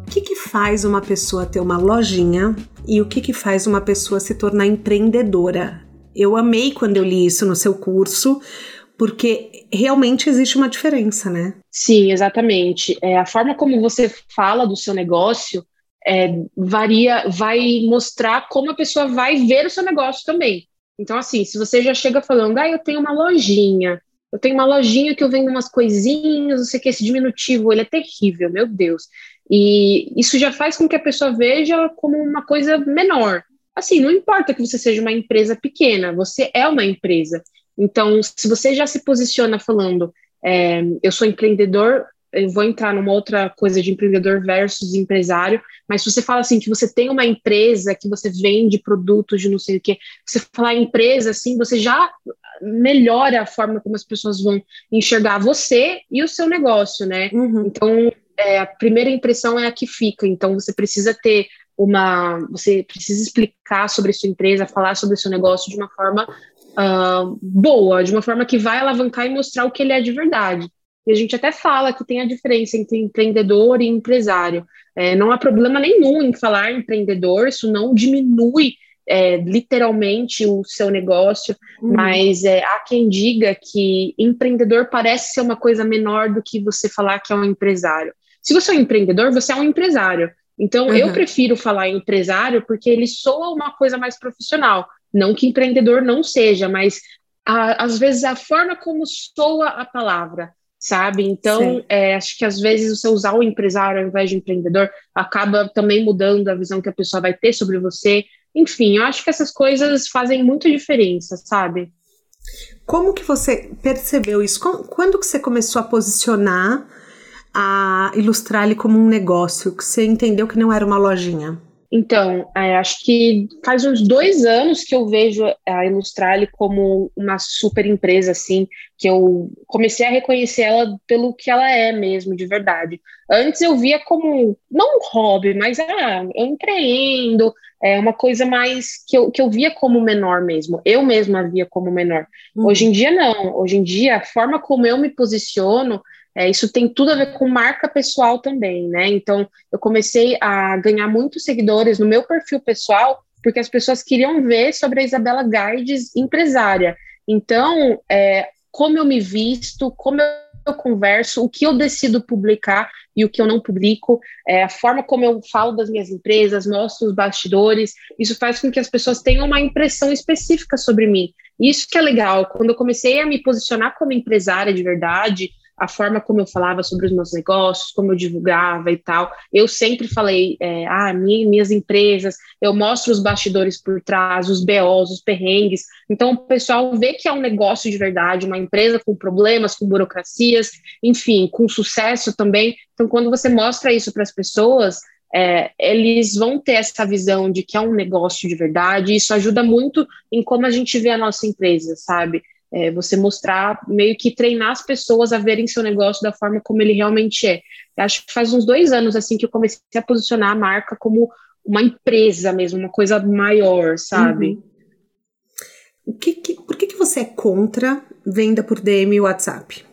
O que, que faz uma pessoa ter uma lojinha e o que, que faz uma pessoa se tornar empreendedora? Eu amei quando eu li isso no seu curso, porque realmente existe uma diferença, né? Sim, exatamente. É, a forma como você fala do seu negócio é, varia, vai mostrar como a pessoa vai ver o seu negócio também. Então, assim, se você já chega falando, ah, eu tenho uma lojinha, eu tenho uma lojinha que eu vendo umas coisinhas, não sei o que, esse diminutivo, ele é terrível, meu Deus. E isso já faz com que a pessoa veja como uma coisa menor. Assim, não importa que você seja uma empresa pequena, você é uma empresa. Então, se você já se posiciona falando, é, eu sou empreendedor, eu vou entrar numa outra coisa de empreendedor versus empresário, mas se você fala assim que você tem uma empresa, que você vende produtos de não sei o que, você falar empresa assim, você já melhora a forma como as pessoas vão enxergar você e o seu negócio, né? Uhum. Então, é, a primeira impressão é a que fica. Então, você precisa ter uma. Você precisa explicar sobre a sua empresa, falar sobre o seu negócio de uma forma uh, boa, de uma forma que vai alavancar e mostrar o que ele é de verdade. E a gente até fala que tem a diferença entre empreendedor e empresário. É, não há problema nenhum em falar empreendedor, isso não diminui é, literalmente o seu negócio, uhum. mas é, há quem diga que empreendedor parece ser uma coisa menor do que você falar que é um empresário. Se você é um empreendedor, você é um empresário. Então, uhum. eu prefiro falar empresário porque ele soa uma coisa mais profissional. Não que empreendedor não seja, mas a, às vezes a forma como soa a palavra, sabe? Então, é, acho que às vezes você usar o empresário ao invés de empreendedor acaba também mudando a visão que a pessoa vai ter sobre você. Enfim, eu acho que essas coisas fazem muita diferença, sabe? Como que você percebeu isso? Quando que você começou a posicionar a ilustrar ele como um negócio, que você entendeu que não era uma lojinha? Então, é, acho que faz uns dois anos que eu vejo a Ilustrale como uma super empresa, assim, que eu comecei a reconhecer ela pelo que ela é mesmo, de verdade. Antes eu via como, não um hobby, mas ah, eu empreendo, é uma coisa mais que eu, que eu via como menor mesmo. Eu mesma via como menor. Uhum. Hoje em dia, não. Hoje em dia, a forma como eu me posiciono é, isso tem tudo a ver com marca pessoal também, né? Então, eu comecei a ganhar muitos seguidores no meu perfil pessoal, porque as pessoas queriam ver sobre a Isabela Guides, empresária. Então, é, como eu me visto, como eu converso, o que eu decido publicar e o que eu não publico, é, a forma como eu falo das minhas empresas, mostro os bastidores, isso faz com que as pessoas tenham uma impressão específica sobre mim. Isso que é legal. Quando eu comecei a me posicionar como empresária de verdade, a forma como eu falava sobre os meus negócios, como eu divulgava e tal. Eu sempre falei, é, ah, minha, minhas empresas, eu mostro os bastidores por trás, os BOs, os perrengues. Então, o pessoal vê que é um negócio de verdade, uma empresa com problemas, com burocracias, enfim, com sucesso também. Então, quando você mostra isso para as pessoas, é, eles vão ter essa visão de que é um negócio de verdade, isso ajuda muito em como a gente vê a nossa empresa, sabe? É, você mostrar, meio que treinar as pessoas a verem seu negócio da forma como ele realmente é. Eu acho que faz uns dois anos assim que eu comecei a posicionar a marca como uma empresa mesmo, uma coisa maior, sabe? Uhum. O que, que, por que, que você é contra venda por DM e WhatsApp?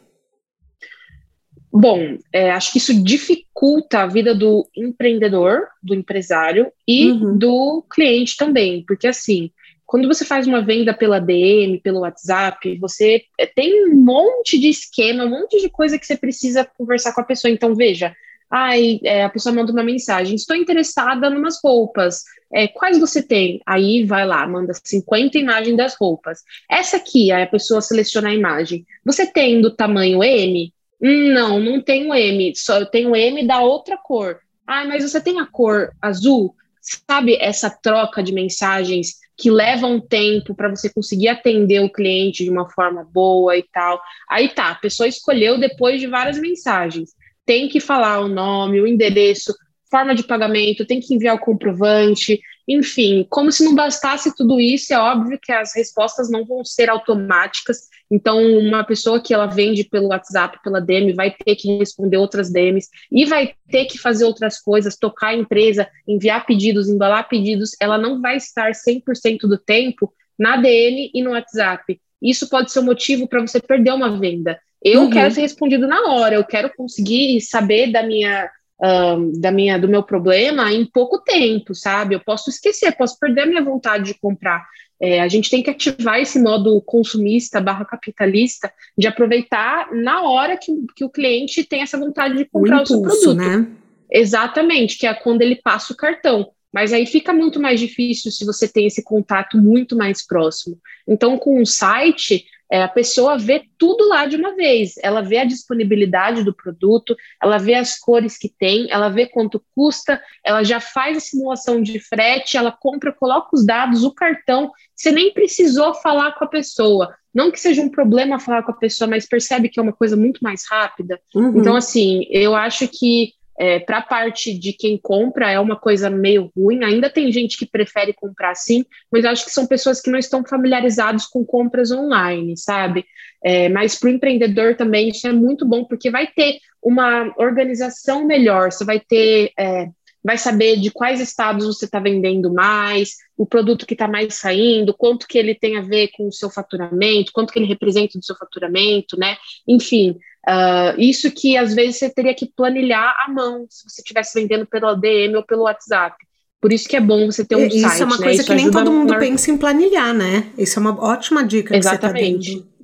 Bom, é, acho que isso dificulta a vida do empreendedor, do empresário e uhum. do cliente também, porque assim, quando você faz uma venda pela DM, pelo WhatsApp, você eh, tem um monte de esquema, um monte de coisa que você precisa conversar com a pessoa. Então, veja, ai, é, a pessoa manda uma mensagem, estou interessada em umas roupas, é, quais você tem? Aí vai lá, manda 50 imagens das roupas. Essa aqui, aí a pessoa seleciona a imagem. Você tem do tamanho M? Hum, não, não tenho M, só eu tenho M da outra cor. Ah, mas você tem a cor azul? Sabe essa troca de mensagens que leva um tempo para você conseguir atender o cliente de uma forma boa e tal. Aí tá, a pessoa escolheu depois de várias mensagens. Tem que falar o nome, o endereço, forma de pagamento, tem que enviar o comprovante. Enfim, como se não bastasse tudo isso, é óbvio que as respostas não vão ser automáticas. Então, uma pessoa que ela vende pelo WhatsApp, pela DM, vai ter que responder outras DMs e vai ter que fazer outras coisas, tocar a empresa, enviar pedidos, embalar pedidos. Ela não vai estar 100% do tempo na DM e no WhatsApp. Isso pode ser um motivo para você perder uma venda. Eu uhum. quero ser respondido na hora, eu quero conseguir saber da minha um, da minha, do meu problema em pouco tempo, sabe? Eu posso esquecer, posso perder a minha vontade de comprar. É, a gente tem que ativar esse modo consumista barra capitalista de aproveitar na hora que, que o cliente tem essa vontade de comprar o, impulso, o seu produto. Né? Exatamente, que é quando ele passa o cartão. Mas aí fica muito mais difícil se você tem esse contato muito mais próximo. Então, com o site, é, a pessoa vê tudo lá de uma vez. Ela vê a disponibilidade do produto, ela vê as cores que tem, ela vê quanto custa, ela já faz a simulação de frete, ela compra, coloca os dados, o cartão. Você nem precisou falar com a pessoa. Não que seja um problema falar com a pessoa, mas percebe que é uma coisa muito mais rápida. Uhum. Então, assim, eu acho que é, para a parte de quem compra é uma coisa meio ruim. Ainda tem gente que prefere comprar sim, mas acho que são pessoas que não estão familiarizados com compras online, sabe? É, mas para o empreendedor também isso é muito bom porque vai ter uma organização melhor. Você vai ter é, vai saber de quais estados você está vendendo mais, o produto que está mais saindo, quanto que ele tem a ver com o seu faturamento, quanto que ele representa do seu faturamento, né? Enfim, Uh, isso que às vezes você teria que planilhar à mão se você estivesse vendendo pelo DM ou pelo WhatsApp. Por isso que é bom você ter um isso site. Isso é uma né? coisa isso que nem todo mundo na... pensa em planilhar, né? Isso é uma ótima dica Exatamente. que você tá dando.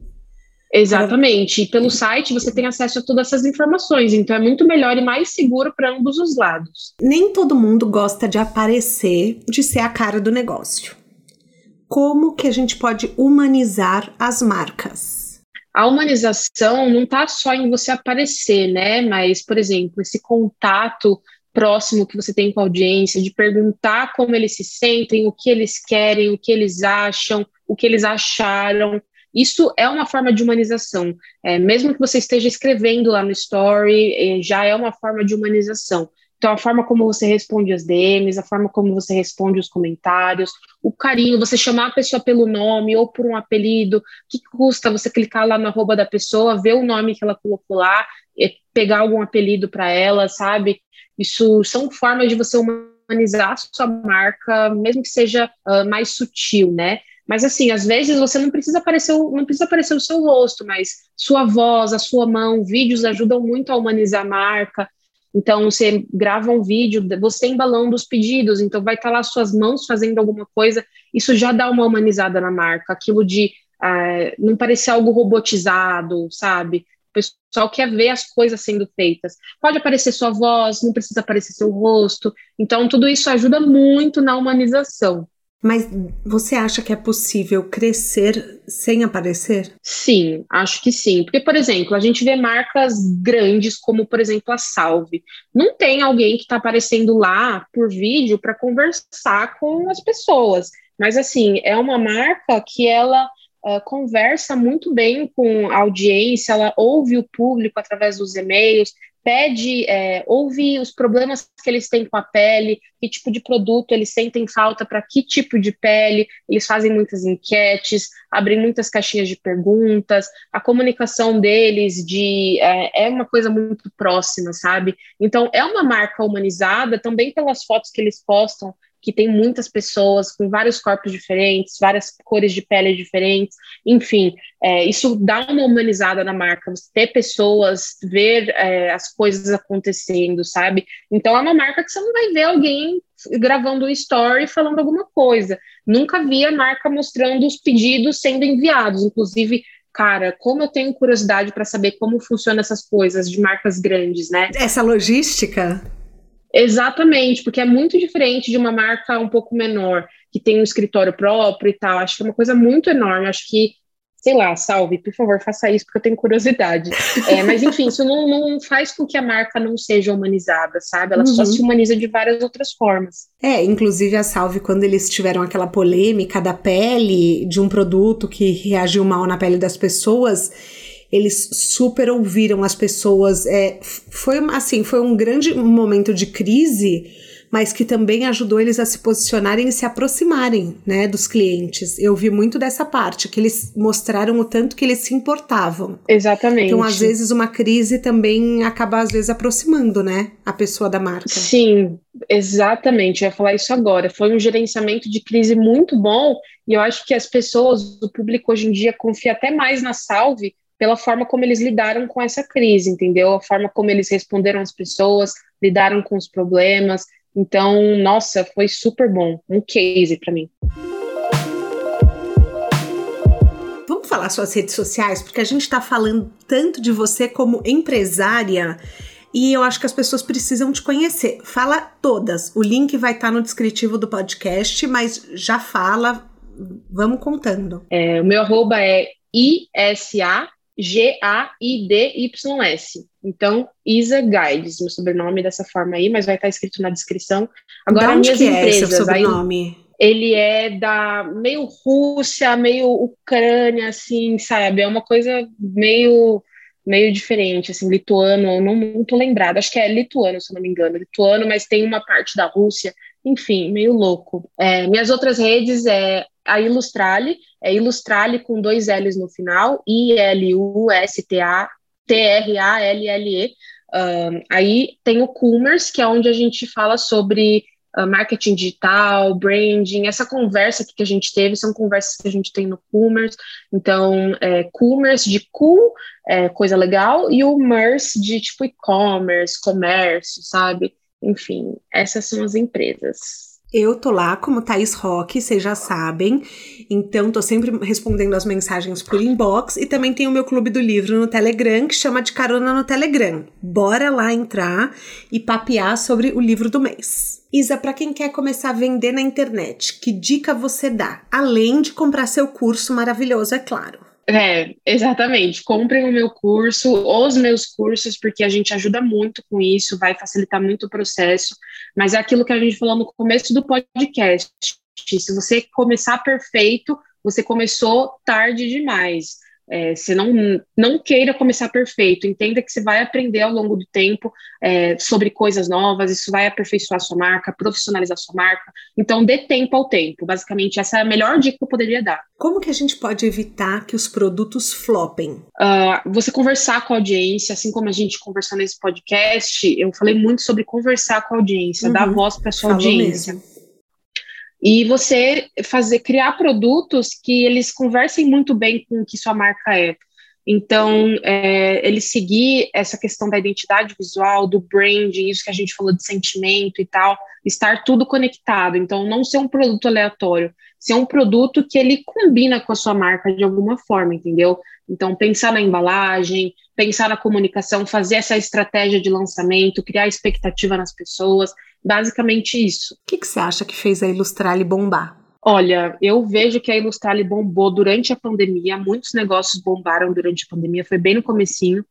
Exatamente. E pelo site você tem acesso a todas essas informações, então é muito melhor e mais seguro para ambos os lados. Nem todo mundo gosta de aparecer, de ser a cara do negócio. Como que a gente pode humanizar as marcas? A humanização não está só em você aparecer, né? Mas, por exemplo, esse contato próximo que você tem com a audiência, de perguntar como eles se sentem, o que eles querem, o que eles acham, o que eles acharam. Isso é uma forma de humanização. É, mesmo que você esteja escrevendo lá no story, é, já é uma forma de humanização. Então, a forma como você responde as DMs, a forma como você responde os comentários, o carinho, você chamar a pessoa pelo nome ou por um apelido, o que custa você clicar lá na arroba da pessoa, ver o nome que ela colocou lá, pegar algum apelido para ela, sabe? Isso são formas de você humanizar a sua marca, mesmo que seja uh, mais sutil, né? Mas assim, às vezes você não precisa aparecer, não precisa aparecer o seu rosto, mas sua voz, a sua mão, vídeos ajudam muito a humanizar a marca. Então, você grava um vídeo, você embalando os pedidos, então vai estar lá suas mãos fazendo alguma coisa, isso já dá uma humanizada na marca, aquilo de uh, não parecer algo robotizado, sabe? O pessoal quer ver as coisas sendo feitas. Pode aparecer sua voz, não precisa aparecer seu rosto, então tudo isso ajuda muito na humanização. Mas você acha que é possível crescer sem aparecer? Sim, acho que sim. Porque, por exemplo, a gente vê marcas grandes, como, por exemplo, a Salve. Não tem alguém que está aparecendo lá por vídeo para conversar com as pessoas. Mas, assim, é uma marca que ela Uh, conversa muito bem com a audiência, ela ouve o público através dos e-mails, pede, é, ouve os problemas que eles têm com a pele, que tipo de produto eles sentem falta para que tipo de pele, eles fazem muitas enquetes, abrem muitas caixinhas de perguntas, a comunicação deles de é, é uma coisa muito próxima, sabe? Então é uma marca humanizada também pelas fotos que eles postam que tem muitas pessoas com vários corpos diferentes, várias cores de pele diferentes, enfim, é, isso dá uma humanizada na marca, você ter pessoas, ver é, as coisas acontecendo, sabe? Então é uma marca que você não vai ver alguém gravando um story falando alguma coisa. Nunca vi a marca mostrando os pedidos sendo enviados, inclusive cara, como eu tenho curiosidade para saber como funcionam essas coisas de marcas grandes, né? Essa logística? Exatamente, porque é muito diferente de uma marca um pouco menor, que tem um escritório próprio e tal. Acho que é uma coisa muito enorme. Acho que, sei lá, salve, por favor, faça isso, porque eu tenho curiosidade. É, mas, enfim, isso não, não, faz com que a marca não seja humanizada, sabe? Ela uhum. só se humaniza de várias outras formas. É, inclusive a Salve, quando eles tiveram aquela polêmica da pele, de um produto que reagiu mal na pele das pessoas eles super ouviram as pessoas. É, foi assim, foi um grande momento de crise, mas que também ajudou eles a se posicionarem e se aproximarem, né, dos clientes. Eu vi muito dessa parte, que eles mostraram o tanto que eles se importavam. Exatamente. Então, às vezes, uma crise também acaba, às vezes, aproximando, né, a pessoa da marca. Sim, exatamente. Eu ia falar isso agora. Foi um gerenciamento de crise muito bom e eu acho que as pessoas, o público hoje em dia confia até mais na Salve pela forma como eles lidaram com essa crise, entendeu? A forma como eles responderam às pessoas, lidaram com os problemas. Então, nossa, foi super bom, um case para mim. Vamos falar suas redes sociais, porque a gente está falando tanto de você como empresária e eu acho que as pessoas precisam te conhecer. Fala todas. O link vai estar tá no descritivo do podcast, mas já fala. Vamos contando. É, o meu arroba é ISA G-A-I-D-Y-S. Então, Isa Guides, meu sobrenome dessa forma aí, mas vai estar escrito na descrição. Agora, minhas que empresas. É seu sobrenome? Aí, ele é da meio Rússia, meio Ucrânia, assim, sabe? É uma coisa meio meio diferente, assim, lituano, não, não tô lembrada, acho que é lituano, se não me engano, lituano, mas tem uma parte da Rússia, enfim, meio louco. É, minhas outras redes é a Ilustrale, é Ilustrale com dois L's no final, I-L-U-S-T-A-T-R-A-L-L-E. Um, aí tem o Commerce, que é onde a gente fala sobre uh, marketing digital, branding, essa conversa que a gente teve, são conversas que a gente tem no Commerce. Então, é, Commerce de cool, é, coisa legal, e o Merce de tipo e-commerce, comércio, sabe? Enfim, essas são as empresas. Eu tô lá como Thaís Roque, vocês já sabem. Então, tô sempre respondendo as mensagens por inbox. E também tem o meu clube do livro no Telegram, que chama de Carona no Telegram. Bora lá entrar e papear sobre o livro do mês. Isa, para quem quer começar a vender na internet, que dica você dá? Além de comprar seu curso maravilhoso, é claro. É, exatamente. Comprem o meu curso, os meus cursos, porque a gente ajuda muito com isso, vai facilitar muito o processo. Mas é aquilo que a gente falou no começo do podcast. Se você começar perfeito, você começou tarde demais. É, você não, não queira começar perfeito, entenda que você vai aprender ao longo do tempo é, sobre coisas novas, isso vai aperfeiçoar sua marca, profissionalizar sua marca. Então, dê tempo ao tempo. Basicamente, essa é a melhor dica que eu poderia dar. Como que a gente pode evitar que os produtos flopem? Uh, você conversar com a audiência, assim como a gente conversou nesse podcast, eu falei muito sobre conversar com a audiência, uhum. dar voz para sua Falou audiência. Mesmo e você fazer criar produtos que eles conversem muito bem com o que sua marca é. Então, é, ele seguir essa questão da identidade visual, do branding, isso que a gente falou de sentimento e tal, estar tudo conectado. Então, não ser um produto aleatório, ser um produto que ele combina com a sua marca de alguma forma, entendeu? Então, pensar na embalagem, pensar na comunicação, fazer essa estratégia de lançamento, criar expectativa nas pessoas, basicamente isso. O que, que você acha que fez a Ilustrale bombar? Olha, eu vejo que a Ilustrale bombou durante a pandemia, muitos negócios bombaram durante a pandemia, foi bem no comecinho,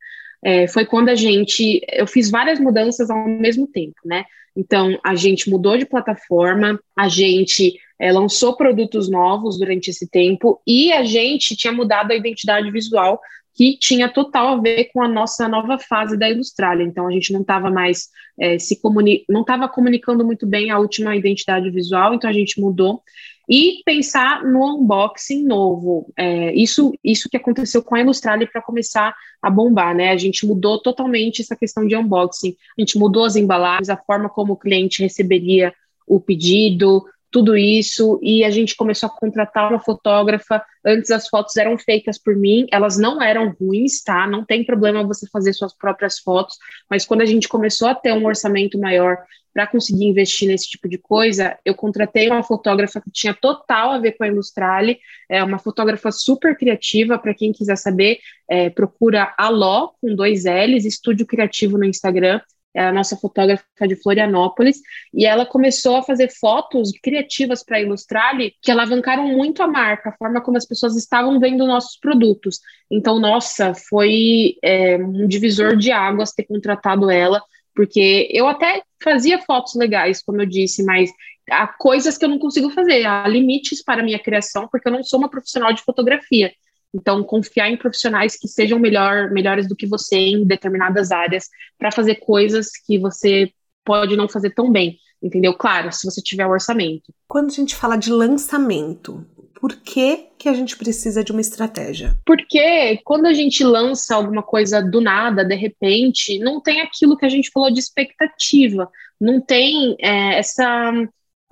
é, foi quando a gente, eu fiz várias mudanças ao mesmo tempo, né? Então, a gente mudou de plataforma, a gente é, lançou produtos novos durante esse tempo e a gente tinha mudado a identidade visual que tinha total a ver com a nossa nova fase da Ilustralia. Então a gente não estava mais é, se comuni não estava comunicando muito bem a última identidade visual, então a gente mudou e pensar no unboxing novo. É, isso, isso que aconteceu com a Ilustralia para começar a bombar, né? A gente mudou totalmente essa questão de unboxing. A gente mudou as embalagens, a forma como o cliente receberia o pedido, tudo isso e a gente começou a contratar uma fotógrafa. Antes as fotos eram feitas por mim, elas não eram ruins, tá? Não tem problema você fazer suas próprias fotos, mas quando a gente começou a ter um orçamento maior para conseguir investir nesse tipo de coisa, eu contratei uma fotógrafa que tinha total a ver com a Ilustrale, é uma fotógrafa super criativa, para quem quiser saber, é, procura Aló, com dois L's, Estúdio Criativo no Instagram, é a nossa fotógrafa de Florianópolis, e ela começou a fazer fotos criativas para Ilustrale que alavancaram muito a marca, a forma como as pessoas estavam vendo nossos produtos. Então, nossa, foi é, um divisor de águas ter contratado ela, porque eu até fazia fotos legais, como eu disse, mas há coisas que eu não consigo fazer, há limites para a minha criação, porque eu não sou uma profissional de fotografia. Então, confiar em profissionais que sejam melhor, melhores do que você em determinadas áreas para fazer coisas que você pode não fazer tão bem. entendeu? Claro, se você tiver o orçamento. Quando a gente fala de lançamento, por que, que a gente precisa de uma estratégia? Porque quando a gente lança alguma coisa do nada, de repente, não tem aquilo que a gente falou de expectativa, não tem é, essa.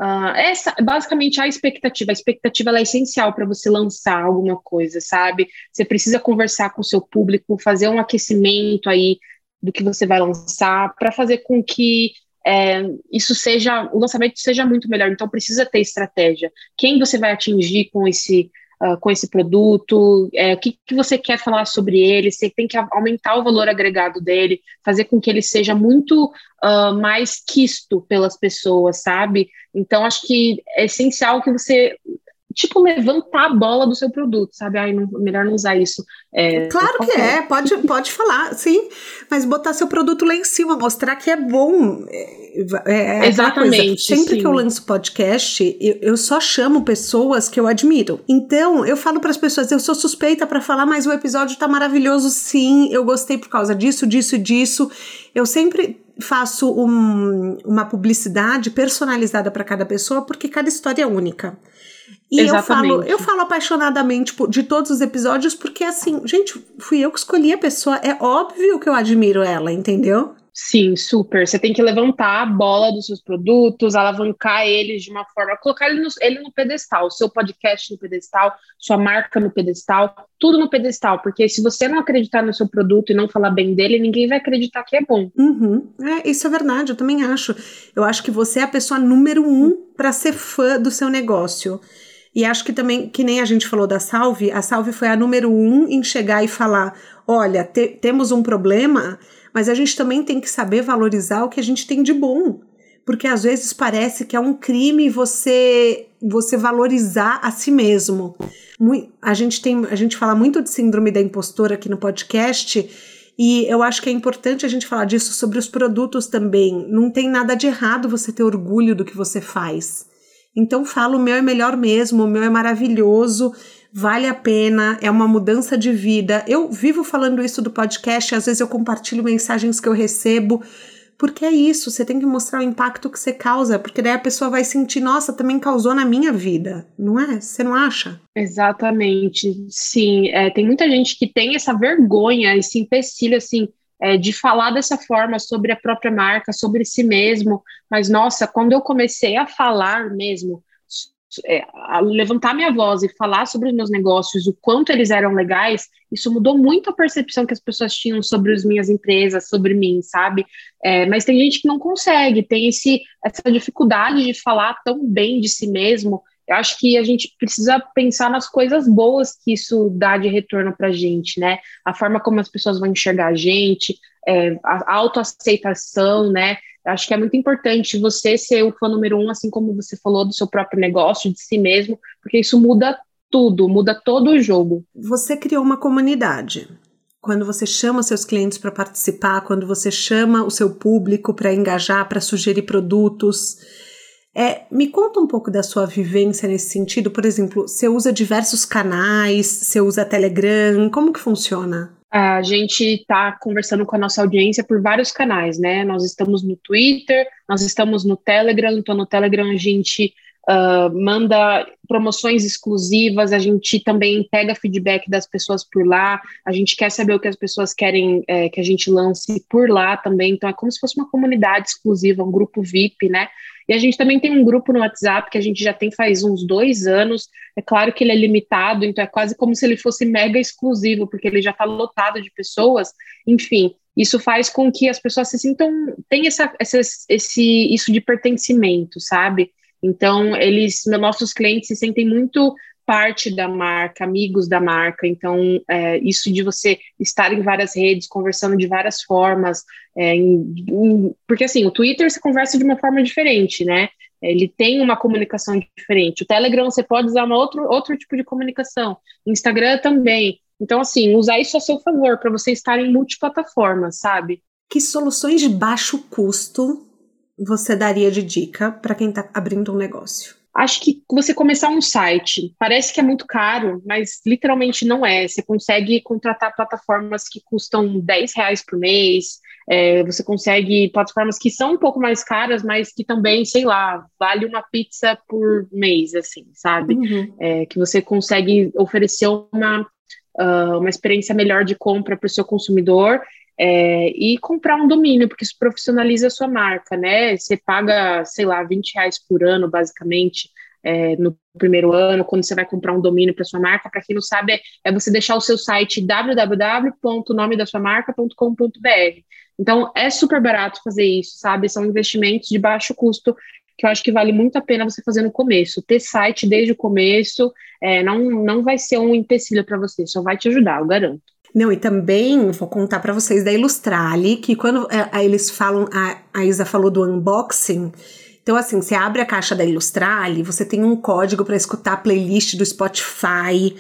Uh, essa basicamente a expectativa. A expectativa é essencial para você lançar alguma coisa, sabe? Você precisa conversar com o seu público, fazer um aquecimento aí do que você vai lançar, para fazer com que é, isso seja, o lançamento seja muito melhor. Então, precisa ter estratégia. Quem você vai atingir com esse, uh, com esse produto, é, o que, que você quer falar sobre ele, você tem que aumentar o valor agregado dele, fazer com que ele seja muito uh, mais quisto pelas pessoas, sabe? Então, acho que é essencial que você tipo, levantar a bola do seu produto, sabe? Ai, não, melhor não usar isso. É, claro que é, pode, pode falar, sim, mas botar seu produto lá em cima, mostrar que é bom. É, é, é Exatamente. Sempre sim. que eu lanço podcast, eu, eu, só chamo pessoas que eu admiro. Então, eu falo para as pessoas, eu sou suspeita para falar, mas o episódio tá maravilhoso, sim, eu gostei por causa disso, disso e disso. Eu sempre faço um, uma publicidade personalizada para cada pessoa, porque cada história é única. E Exatamente. eu falo, eu falo apaixonadamente de todos os episódios, porque assim, gente, fui eu que escolhi a pessoa. É óbvio que eu admiro ela, entendeu? Sim, super. Você tem que levantar a bola dos seus produtos, alavancar eles de uma forma, colocar ele no, ele no pedestal, seu podcast no pedestal, sua marca no pedestal, tudo no pedestal, porque se você não acreditar no seu produto e não falar bem dele, ninguém vai acreditar que é bom. Uhum. É, isso é verdade, eu também acho. Eu acho que você é a pessoa número um para ser fã do seu negócio. E acho que também, que nem a gente falou da Salve, a Salve foi a número um em chegar e falar: olha, te, temos um problema, mas a gente também tem que saber valorizar o que a gente tem de bom. Porque às vezes parece que é um crime você você valorizar a si mesmo. A gente tem, a gente fala muito de síndrome da impostora aqui no podcast. E eu acho que é importante a gente falar disso sobre os produtos também. Não tem nada de errado você ter orgulho do que você faz. Então falo, o meu é melhor mesmo, o meu é maravilhoso, vale a pena, é uma mudança de vida. Eu vivo falando isso do podcast, às vezes eu compartilho mensagens que eu recebo, porque é isso, você tem que mostrar o impacto que você causa, porque daí a pessoa vai sentir, nossa, também causou na minha vida, não é? Você não acha? Exatamente, sim. É, tem muita gente que tem essa vergonha, esse empecilho, assim, é, de falar dessa forma sobre a própria marca, sobre si mesmo. Mas, nossa, quando eu comecei a falar mesmo, é, a levantar minha voz e falar sobre os meus negócios, o quanto eles eram legais, isso mudou muito a percepção que as pessoas tinham sobre as minhas empresas, sobre mim, sabe? É, mas tem gente que não consegue, tem esse, essa dificuldade de falar tão bem de si mesmo eu acho que a gente precisa pensar nas coisas boas que isso dá de retorno para a gente, né? A forma como as pessoas vão enxergar a gente, é, a autoaceitação, né? Eu acho que é muito importante você ser o fã número um, assim como você falou, do seu próprio negócio, de si mesmo, porque isso muda tudo, muda todo o jogo. Você criou uma comunidade. Quando você chama seus clientes para participar, quando você chama o seu público para engajar, para sugerir produtos, é, me conta um pouco da sua vivência nesse sentido. Por exemplo, você usa diversos canais, você usa Telegram, como que funciona? A gente está conversando com a nossa audiência por vários canais, né? Nós estamos no Twitter, nós estamos no Telegram, então no Telegram a gente uh, manda promoções exclusivas, a gente também pega feedback das pessoas por lá, a gente quer saber o que as pessoas querem é, que a gente lance por lá também, então é como se fosse uma comunidade exclusiva, um grupo VIP, né? E a gente também tem um grupo no WhatsApp que a gente já tem faz uns dois anos. É claro que ele é limitado, então é quase como se ele fosse mega exclusivo, porque ele já está lotado de pessoas. Enfim, isso faz com que as pessoas se sintam, tem essa, essa, esse, isso de pertencimento, sabe? Então, eles, nossos clientes se sentem muito parte da marca, amigos da marca. Então, é, isso de você estar em várias redes, conversando de várias formas, é, em, em, porque assim, o Twitter você conversa de uma forma diferente, né? Ele tem uma comunicação diferente. O Telegram você pode usar uma outro, outro tipo de comunicação. Instagram também. Então, assim, usar isso a seu favor, para você estar em multiplataformas, sabe? Que soluções de baixo custo você daria de dica para quem está abrindo um negócio? Acho que você começar um site parece que é muito caro, mas literalmente não é. Você consegue contratar plataformas que custam 10 reais por mês, é, você consegue plataformas que são um pouco mais caras, mas que também, sei lá, vale uma pizza por mês, assim, sabe? Uhum. É, que você consegue oferecer uma, uh, uma experiência melhor de compra para o seu consumidor é, e comprar um domínio, porque isso profissionaliza a sua marca, né? Você paga, sei lá, 20 reais por ano, basicamente, é, no primeiro ano, quando você vai comprar um domínio para sua marca. Para quem não sabe, é, você deixar o seu site www.nomedasuamarca.com.br. Então, é super barato fazer isso, sabe? São investimentos de baixo custo que eu acho que vale muito a pena você fazer no começo. Ter site desde o começo é, não, não vai ser um empecilho para você, só vai te ajudar, eu garanto. Não, e também vou contar para vocês da Ilustrale, que quando é, eles falam, a, a Isa falou do unboxing, então, assim, você abre a caixa da Ilustrale, você tem um código para escutar a playlist do Spotify,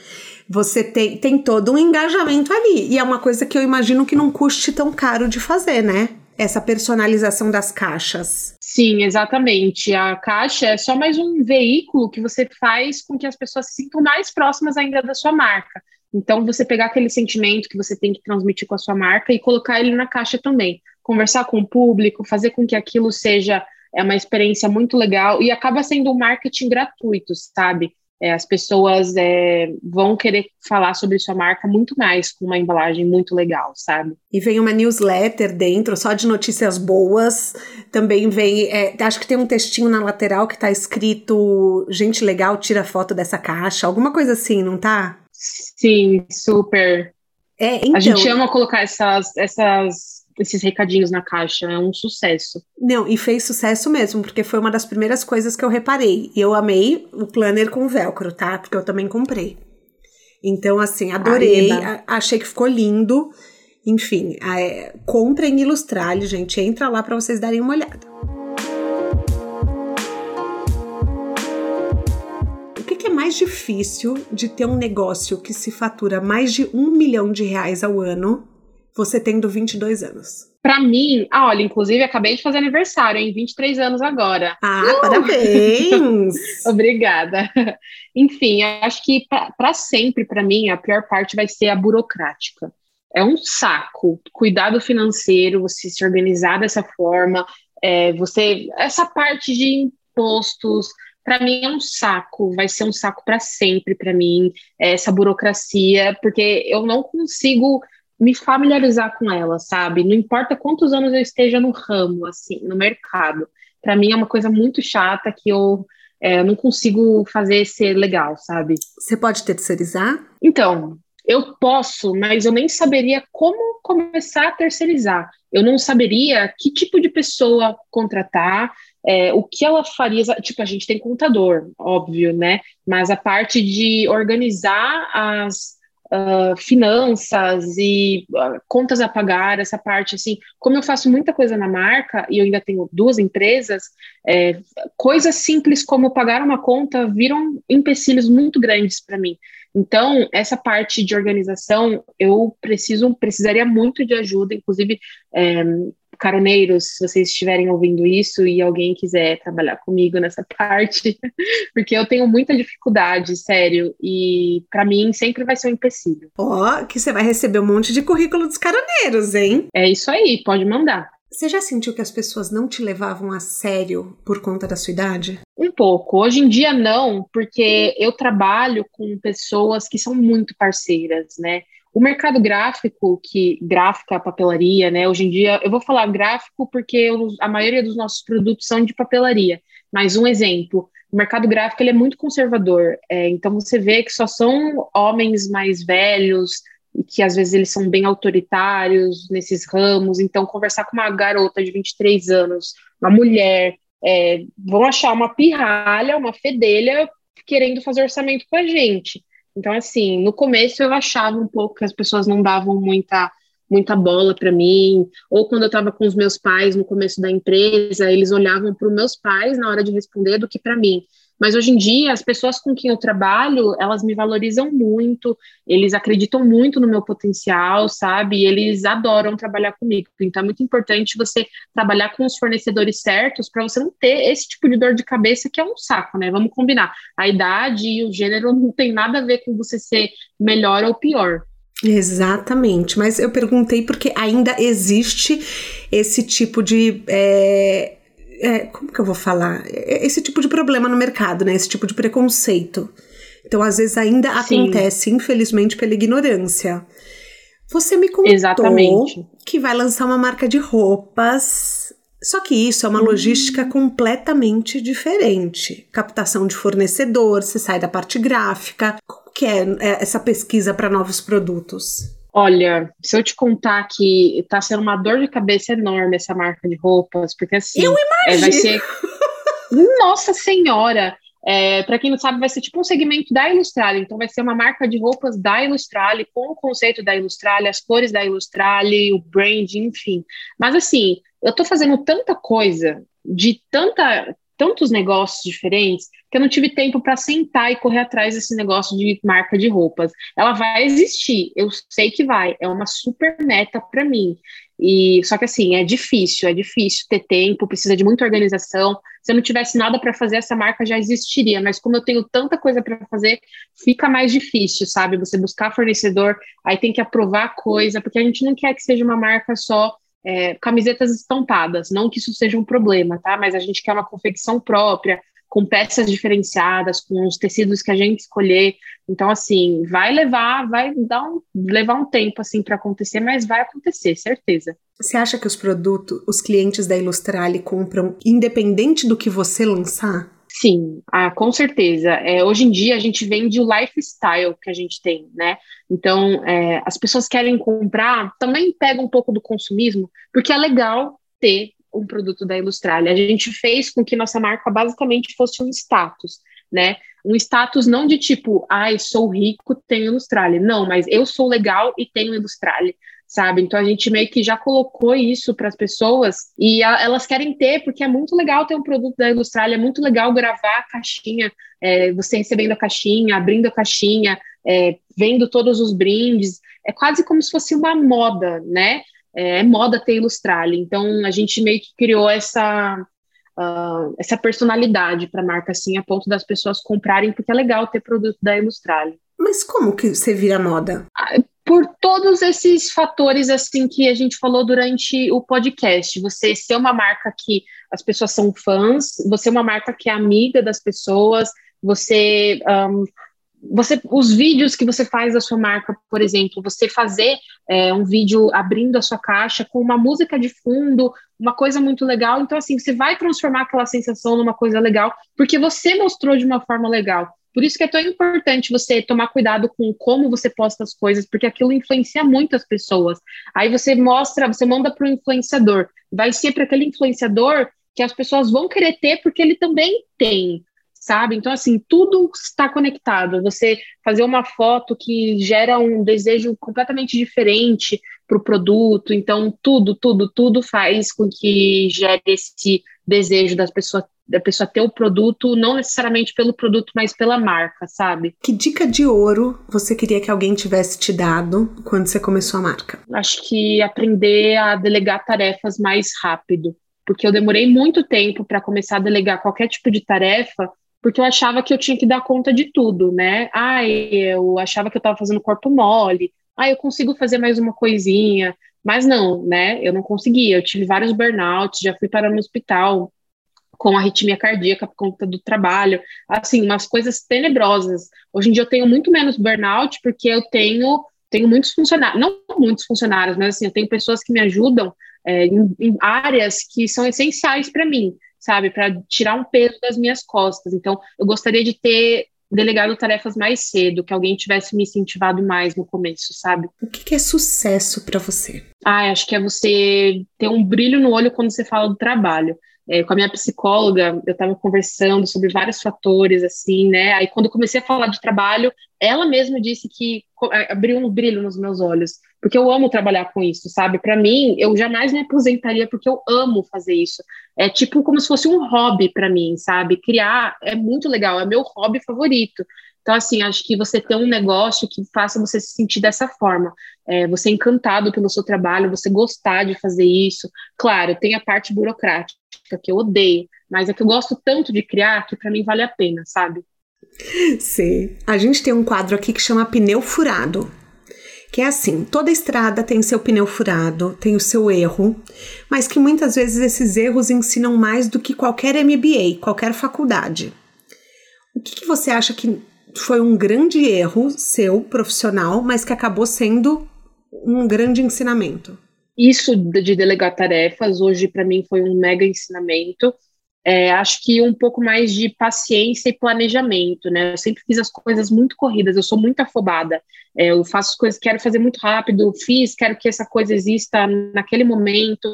você tem, tem todo um engajamento ali. E é uma coisa que eu imagino que não custe tão caro de fazer, né? Essa personalização das caixas. Sim, exatamente. A caixa é só mais um veículo que você faz com que as pessoas se sintam mais próximas ainda da sua marca. Então, você pegar aquele sentimento que você tem que transmitir com a sua marca e colocar ele na caixa também. Conversar com o público, fazer com que aquilo seja é uma experiência muito legal e acaba sendo um marketing gratuito, sabe? É, as pessoas é, vão querer falar sobre sua marca muito mais com uma embalagem muito legal, sabe? E vem uma newsletter dentro, só de notícias boas. Também vem, é, acho que tem um textinho na lateral que tá escrito: gente legal, tira foto dessa caixa, alguma coisa assim, não tá? Sim, super. É, então, a gente ama colocar essas, essas, esses recadinhos na caixa, é um sucesso. Não, e fez sucesso mesmo, porque foi uma das primeiras coisas que eu reparei. E eu amei o planner com velcro, tá? Porque eu também comprei. Então, assim, adorei, Ai, achei que ficou lindo. Enfim, é, comprem Ilustrale, gente. Entra lá para vocês darem uma olhada. Mais difícil de ter um negócio que se fatura mais de um milhão de reais ao ano, você tendo 22 anos? Para mim, ah, olha, inclusive acabei de fazer aniversário, em 23 anos agora. Ah, uh! parabéns! Obrigada. Enfim, acho que para sempre, para mim, a pior parte vai ser a burocrática. É um saco. Cuidado financeiro, você se organizar dessa forma, é, você. Essa parte de impostos, para mim é um saco, vai ser um saco para sempre para mim, essa burocracia, porque eu não consigo me familiarizar com ela, sabe? Não importa quantos anos eu esteja no ramo, assim, no mercado. Para mim é uma coisa muito chata que eu é, não consigo fazer ser legal, sabe? Você pode terceirizar? Então, eu posso, mas eu nem saberia como começar a terceirizar. Eu não saberia que tipo de pessoa contratar, é, o que ela faria, tipo, a gente tem contador, óbvio, né? Mas a parte de organizar as uh, finanças e uh, contas a pagar, essa parte, assim, como eu faço muita coisa na marca e eu ainda tenho duas empresas, é, coisas simples como pagar uma conta viram empecilhos muito grandes para mim. Então, essa parte de organização, eu preciso, precisaria muito de ajuda, inclusive, é, caroneiros, se vocês estiverem ouvindo isso e alguém quiser trabalhar comigo nessa parte, porque eu tenho muita dificuldade, sério, e para mim sempre vai ser um empecilho. Ó, oh, que você vai receber um monte de currículo dos caroneiros, hein? É isso aí, pode mandar. Você já sentiu que as pessoas não te levavam a sério por conta da sua idade? Um pouco. Hoje em dia não, porque eu trabalho com pessoas que são muito parceiras, né? O mercado gráfico, que gráfica, papelaria, né? Hoje em dia, eu vou falar gráfico porque eu, a maioria dos nossos produtos são de papelaria. Mas um exemplo, o mercado gráfico ele é muito conservador. É, então você vê que só são homens mais velhos e que às vezes eles são bem autoritários nesses ramos. Então conversar com uma garota de 23 anos, uma mulher, é, vão achar uma pirralha, uma fedelha querendo fazer orçamento com a gente. Então, assim, no começo eu achava um pouco que as pessoas não davam muita muita bola para mim, ou quando eu estava com os meus pais no começo da empresa, eles olhavam para os meus pais na hora de responder do que para mim. Mas hoje em dia, as pessoas com quem eu trabalho, elas me valorizam muito, eles acreditam muito no meu potencial, sabe? Eles adoram trabalhar comigo. Então é muito importante você trabalhar com os fornecedores certos para você não ter esse tipo de dor de cabeça que é um saco, né? Vamos combinar. A idade e o gênero não tem nada a ver com você ser melhor ou pior. Exatamente, mas eu perguntei porque ainda existe esse tipo de. É, é, como que eu vou falar? É, esse tipo de problema no mercado, né? Esse tipo de preconceito. Então, às vezes, ainda Sim. acontece, infelizmente, pela ignorância. Você me contou Exatamente. que vai lançar uma marca de roupas. Só que isso é uma logística hum. completamente diferente. Captação de fornecedor, você sai da parte gráfica. Como que é, é essa pesquisa para novos produtos? Olha, se eu te contar que tá sendo uma dor de cabeça enorme essa marca de roupas, porque assim. Eu imagino. É, vai ser. Nossa Senhora! É, para quem não sabe, vai ser tipo um segmento da Ilustrale. Então, vai ser uma marca de roupas da Ilustrale, com o conceito da Ilustrale, as cores da Ilustrale, o brand, enfim. Mas, assim, eu tô fazendo tanta coisa, de tanta, tantos negócios diferentes, que eu não tive tempo para sentar e correr atrás desse negócio de marca de roupas. Ela vai existir, eu sei que vai, é uma super meta para mim. E só que assim, é difícil, é difícil ter tempo, precisa de muita organização. Se eu não tivesse nada para fazer, essa marca já existiria, mas como eu tenho tanta coisa para fazer, fica mais difícil, sabe? Você buscar fornecedor, aí tem que aprovar coisa, porque a gente não quer que seja uma marca só é, camisetas estampadas, não que isso seja um problema, tá? Mas a gente quer uma confecção própria, com peças diferenciadas, com os tecidos que a gente escolher. Então, assim, vai levar, vai dar um, levar um tempo assim para acontecer, mas vai acontecer, certeza. Você acha que os produtos, os clientes da Ilustrale compram independente do que você lançar? Sim, ah, com certeza. É, hoje em dia a gente vende o lifestyle que a gente tem, né? Então, é, as pessoas querem comprar, também pega um pouco do consumismo, porque é legal ter um produto da Ilustralia. A gente fez com que nossa marca basicamente fosse um status, né? Um status não de tipo, ai, sou rico, tenho Ilustralia. Não, mas eu sou legal e tenho Ilustralia, sabe? Então a gente meio que já colocou isso para as pessoas e a, elas querem ter, porque é muito legal ter um produto da Ilustralia, é muito legal gravar a caixinha, é, você recebendo a caixinha, abrindo a caixinha, é, vendo todos os brindes. É quase como se fosse uma moda, né? é, é moda ter Ilustrale. Então a gente meio que criou essa uh, essa personalidade para a marca assim, a ponto das pessoas comprarem porque é legal ter produto da Ilustrale. Mas como que você vira moda? Ah, por todos esses fatores assim que a gente falou durante o podcast, você ser uma marca que as pessoas são fãs, você é uma marca que é amiga das pessoas, você um, você, os vídeos que você faz da sua marca, por exemplo, você fazer é, um vídeo abrindo a sua caixa com uma música de fundo, uma coisa muito legal. Então, assim, você vai transformar aquela sensação numa coisa legal, porque você mostrou de uma forma legal. Por isso que é tão importante você tomar cuidado com como você posta as coisas, porque aquilo influencia muitas pessoas. Aí você mostra, você manda para o influenciador. Vai ser para aquele influenciador que as pessoas vão querer ter, porque ele também tem sabe? Então, assim, tudo está conectado. Você fazer uma foto que gera um desejo completamente diferente para o produto, então tudo, tudo, tudo faz com que gere esse desejo das pessoas da pessoa ter o produto, não necessariamente pelo produto, mas pela marca, sabe? Que dica de ouro você queria que alguém tivesse te dado quando você começou a marca? Acho que aprender a delegar tarefas mais rápido, porque eu demorei muito tempo para começar a delegar qualquer tipo de tarefa, porque eu achava que eu tinha que dar conta de tudo, né? Ah, eu achava que eu estava fazendo corpo mole. Ah, eu consigo fazer mais uma coisinha. Mas não, né? Eu não conseguia. Eu tive vários burnouts, já fui para no hospital com arritmia cardíaca por conta do trabalho. Assim, umas coisas tenebrosas. Hoje em dia eu tenho muito menos burnout porque eu tenho tenho muitos funcionários, não muitos funcionários, mas assim, eu tenho pessoas que me ajudam é, em, em áreas que são essenciais para mim sabe? Para tirar um peso das minhas costas. Então, eu gostaria de ter delegado tarefas mais cedo, que alguém tivesse me incentivado mais no começo, sabe? O que é sucesso para você? Ah, acho que é você ter um brilho no olho quando você fala do trabalho. É, com a minha psicóloga, eu estava conversando sobre vários fatores, assim, né? Aí, quando comecei a falar de trabalho, ela mesma disse que abriu um brilho nos meus olhos, porque eu amo trabalhar com isso, sabe? Para mim, eu jamais me aposentaria porque eu amo fazer isso. É tipo como se fosse um hobby para mim, sabe? Criar é muito legal, é meu hobby favorito. Então, assim, acho que você ter um negócio que faça você se sentir dessa forma, é, você encantado pelo seu trabalho, você gostar de fazer isso. Claro, tem a parte burocrática que eu odeio, mas é que eu gosto tanto de criar que para mim vale a pena, sabe? Sim. A gente tem um quadro aqui que chama pneu furado. Que é assim, toda estrada tem seu pneu furado, tem o seu erro, mas que muitas vezes esses erros ensinam mais do que qualquer MBA, qualquer faculdade. O que, que você acha que foi um grande erro seu, profissional, mas que acabou sendo um grande ensinamento. Isso de delegar tarefas, hoje para mim foi um mega ensinamento. É, acho que um pouco mais de paciência e planejamento, né? Eu sempre fiz as coisas muito corridas, eu sou muito afobada. É, eu faço coisas, quero fazer muito rápido, fiz, quero que essa coisa exista naquele momento.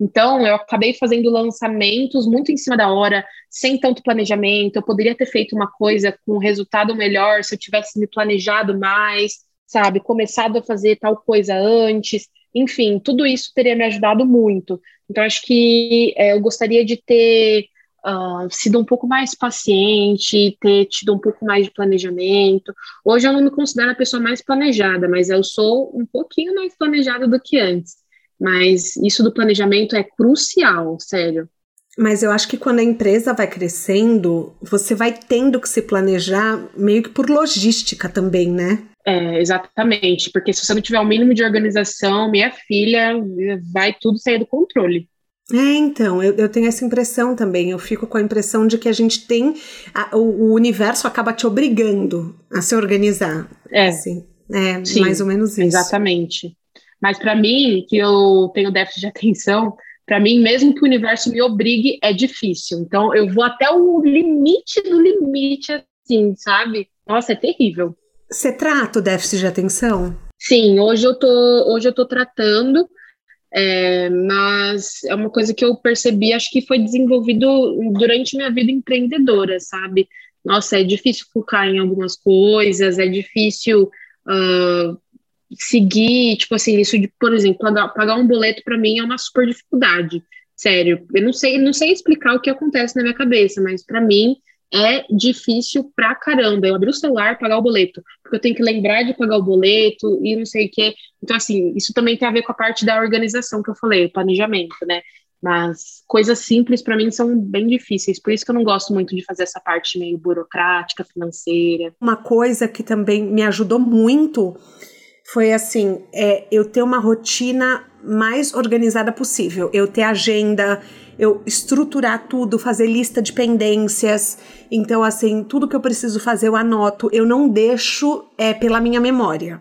Então, eu acabei fazendo lançamentos muito em cima da hora, sem tanto planejamento. Eu poderia ter feito uma coisa com resultado melhor se eu tivesse me planejado mais, sabe? Começado a fazer tal coisa antes. Enfim, tudo isso teria me ajudado muito. Então, acho que é, eu gostaria de ter uh, sido um pouco mais paciente, ter tido um pouco mais de planejamento. Hoje eu não me considero a pessoa mais planejada, mas eu sou um pouquinho mais planejada do que antes. Mas isso do planejamento é crucial, sério. Mas eu acho que quando a empresa vai crescendo, você vai tendo que se planejar meio que por logística também, né? É, exatamente, porque se você não tiver o mínimo de organização, minha filha, vai tudo sair do controle. É, então, eu, eu tenho essa impressão também. Eu fico com a impressão de que a gente tem. A, o, o, universo acaba te obrigando a se organizar. É. Assim, é, Sim, mais ou menos isso. Exatamente. Mas para mim, que eu tenho déficit de atenção, para mim, mesmo que o universo me obrigue, é difícil. Então, eu vou até o limite do limite, assim, sabe? Nossa, é terrível. Você trata o déficit de atenção? Sim, hoje eu tô, hoje eu tô tratando, é, mas é uma coisa que eu percebi, acho que foi desenvolvido durante minha vida empreendedora, sabe? Nossa, é difícil focar em algumas coisas, é difícil uh, seguir, tipo assim, isso de, por exemplo, pagar, pagar um boleto para mim é uma super dificuldade. Sério, eu não sei, não sei explicar o que acontece na minha cabeça, mas para mim é difícil pra caramba. Eu abrir o celular, pagar o boleto, porque eu tenho que lembrar de pagar o boleto e não sei o que. Então, assim, isso também tem a ver com a parte da organização que eu falei, o planejamento, né? Mas coisas simples para mim são bem difíceis, por isso que eu não gosto muito de fazer essa parte meio burocrática, financeira. Uma coisa que também me ajudou muito foi assim, é, eu ter uma rotina mais organizada possível. Eu ter agenda, eu estruturar tudo, fazer lista de pendências. Então, assim, tudo que eu preciso fazer eu anoto. Eu não deixo é, pela minha memória.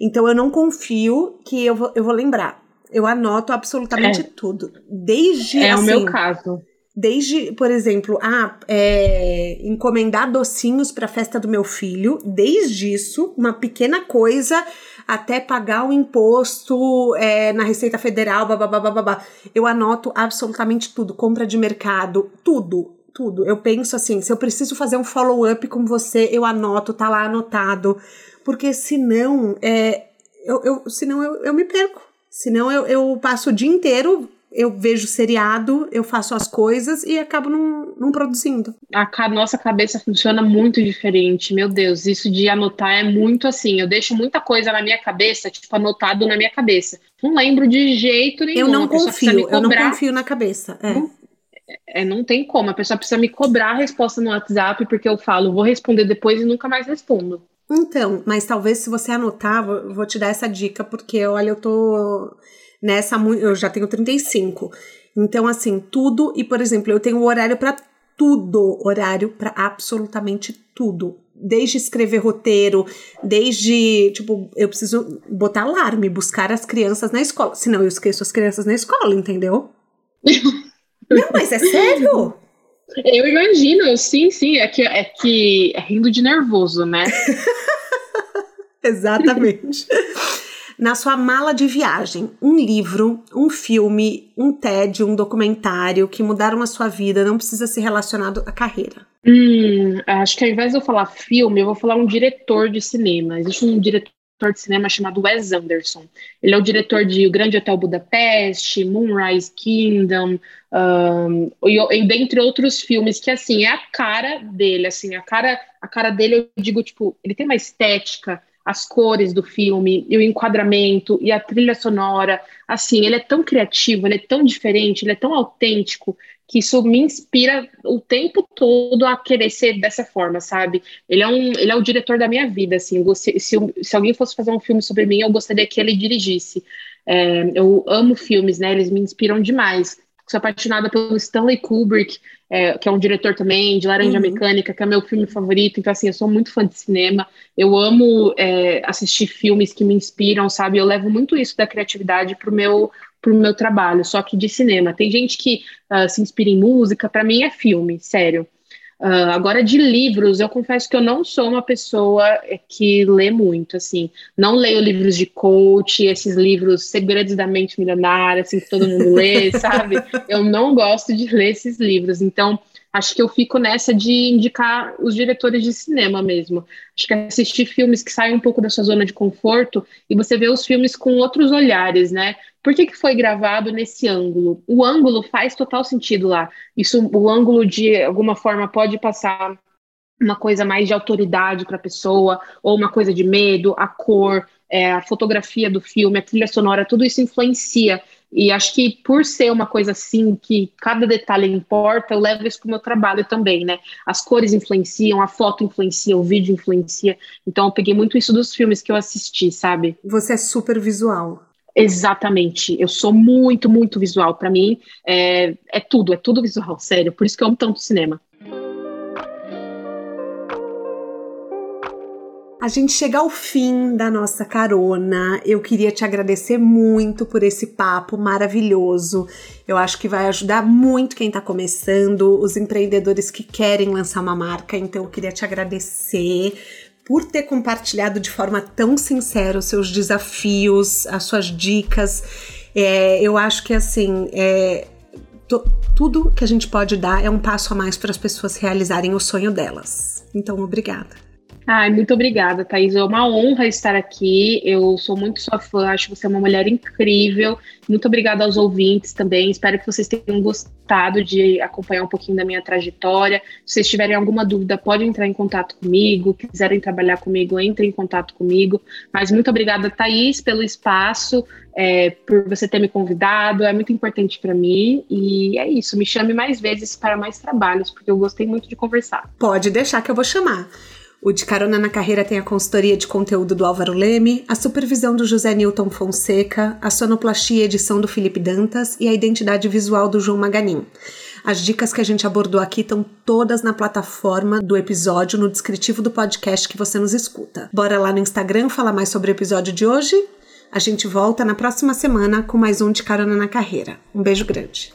Então, eu não confio que eu vou, eu vou lembrar. Eu anoto absolutamente é. tudo. Desde. É assim, o meu caso. Desde, por exemplo, ah, é, encomendar docinhos para a festa do meu filho, desde isso, uma pequena coisa, até pagar o imposto é, na Receita Federal, babá. Eu anoto absolutamente tudo, compra de mercado, tudo, tudo. Eu penso assim, se eu preciso fazer um follow-up com você, eu anoto, tá lá anotado, porque senão, é, eu, eu, senão eu, eu me perco. Senão eu, eu passo o dia inteiro eu vejo seriado, eu faço as coisas e acabo não, não produzindo. A nossa cabeça funciona muito diferente, meu Deus. Isso de anotar é muito assim. Eu deixo muita coisa na minha cabeça, tipo, anotado na minha cabeça. Não lembro de jeito nenhum. Eu não confio, eu não confio na cabeça. É. Não, é, não tem como. A pessoa precisa me cobrar a resposta no WhatsApp, porque eu falo, vou responder depois e nunca mais respondo. Então, mas talvez se você anotar, vou te dar essa dica, porque olha, eu tô nessa eu já tenho 35. Então assim, tudo e por exemplo, eu tenho horário para tudo, horário para absolutamente tudo. Desde escrever roteiro, desde, tipo, eu preciso botar alarme, buscar as crianças na escola. Senão eu esqueço as crianças na escola, entendeu? Não, mas é sério? Eu imagino, sim, sim. É que é, que é rindo de nervoso, né? Exatamente. na sua mala de viagem, um livro, um filme, um TED, um documentário que mudaram a sua vida, não precisa ser relacionado à carreira. Hum, acho que ao invés de eu falar filme, eu vou falar um diretor de cinema. Existe um diretor de cinema chamado Wes Anderson. Ele é o diretor de O Grande Hotel Budapeste, Moonrise Kingdom, um, e, e, dentre outros filmes que assim é a cara dele, assim a cara a cara dele eu digo tipo ele tem uma estética as cores do filme, e o enquadramento, e a trilha sonora. Assim, ele é tão criativo, ele é tão diferente, ele é tão autêntico, que isso me inspira o tempo todo a querer ser dessa forma, sabe? Ele é, um, ele é o diretor da minha vida, assim. Se, se, se alguém fosse fazer um filme sobre mim, eu gostaria que ele dirigisse. É, eu amo filmes, né? Eles me inspiram demais sou apaixonada pelo Stanley Kubrick, é, que é um diretor também de Laranja uhum. Mecânica, que é meu filme favorito. Então, assim, eu sou muito fã de cinema. Eu amo é, assistir filmes que me inspiram, sabe? Eu levo muito isso da criatividade pro meu pro meu trabalho, só que de cinema. Tem gente que uh, se inspira em música, para mim é filme, sério. Uh, agora, de livros, eu confesso que eu não sou uma pessoa eh, que lê muito, assim. Não leio livros de coach, esses livros Segredos da Mente Milionária, assim, que todo mundo lê, sabe? Eu não gosto de ler esses livros. Então, acho que eu fico nessa de indicar os diretores de cinema mesmo. Acho que assistir filmes que saem um pouco da sua zona de conforto e você vê os filmes com outros olhares, né? Por que, que foi gravado nesse ângulo? O ângulo faz total sentido lá. Isso, o ângulo de alguma forma pode passar uma coisa mais de autoridade para a pessoa, ou uma coisa de medo, a cor, é, a fotografia do filme, a trilha sonora, tudo isso influencia. E acho que por ser uma coisa assim, que cada detalhe importa, eu levo isso para o meu trabalho também, né? As cores influenciam, a foto influencia, o vídeo influencia. Então eu peguei muito isso dos filmes que eu assisti, sabe? Você é super visual. Exatamente. Eu sou muito, muito visual. Para mim, é, é tudo, é tudo visual, sério. Por isso que eu amo tanto cinema. A gente chega ao fim da nossa carona. Eu queria te agradecer muito por esse papo maravilhoso. Eu acho que vai ajudar muito quem está começando, os empreendedores que querem lançar uma marca. Então, eu queria te agradecer por ter compartilhado de forma tão sincera os seus desafios, as suas dicas. É, eu acho que assim, é, tudo que a gente pode dar é um passo a mais para as pessoas realizarem o sonho delas. Então, obrigada. Ai, muito obrigada, Thaís. É uma honra estar aqui. Eu sou muito sua fã, acho você uma mulher incrível. Muito obrigada aos ouvintes também. Espero que vocês tenham gostado de acompanhar um pouquinho da minha trajetória. Se vocês tiverem alguma dúvida, podem entrar em contato comigo. Quiserem trabalhar comigo, entrem em contato comigo. Mas muito obrigada, Thaís, pelo espaço, é, por você ter me convidado. É muito importante para mim. E é isso. Me chame mais vezes para mais trabalhos, porque eu gostei muito de conversar. Pode deixar que eu vou chamar. O De Carona na Carreira tem a consultoria de conteúdo do Álvaro Leme, a supervisão do José Newton Fonseca, a sonoplastia e edição do Felipe Dantas e a identidade visual do João Maganin. As dicas que a gente abordou aqui estão todas na plataforma do episódio, no descritivo do podcast que você nos escuta. Bora lá no Instagram falar mais sobre o episódio de hoje? A gente volta na próxima semana com mais um De Carona na Carreira. Um beijo grande.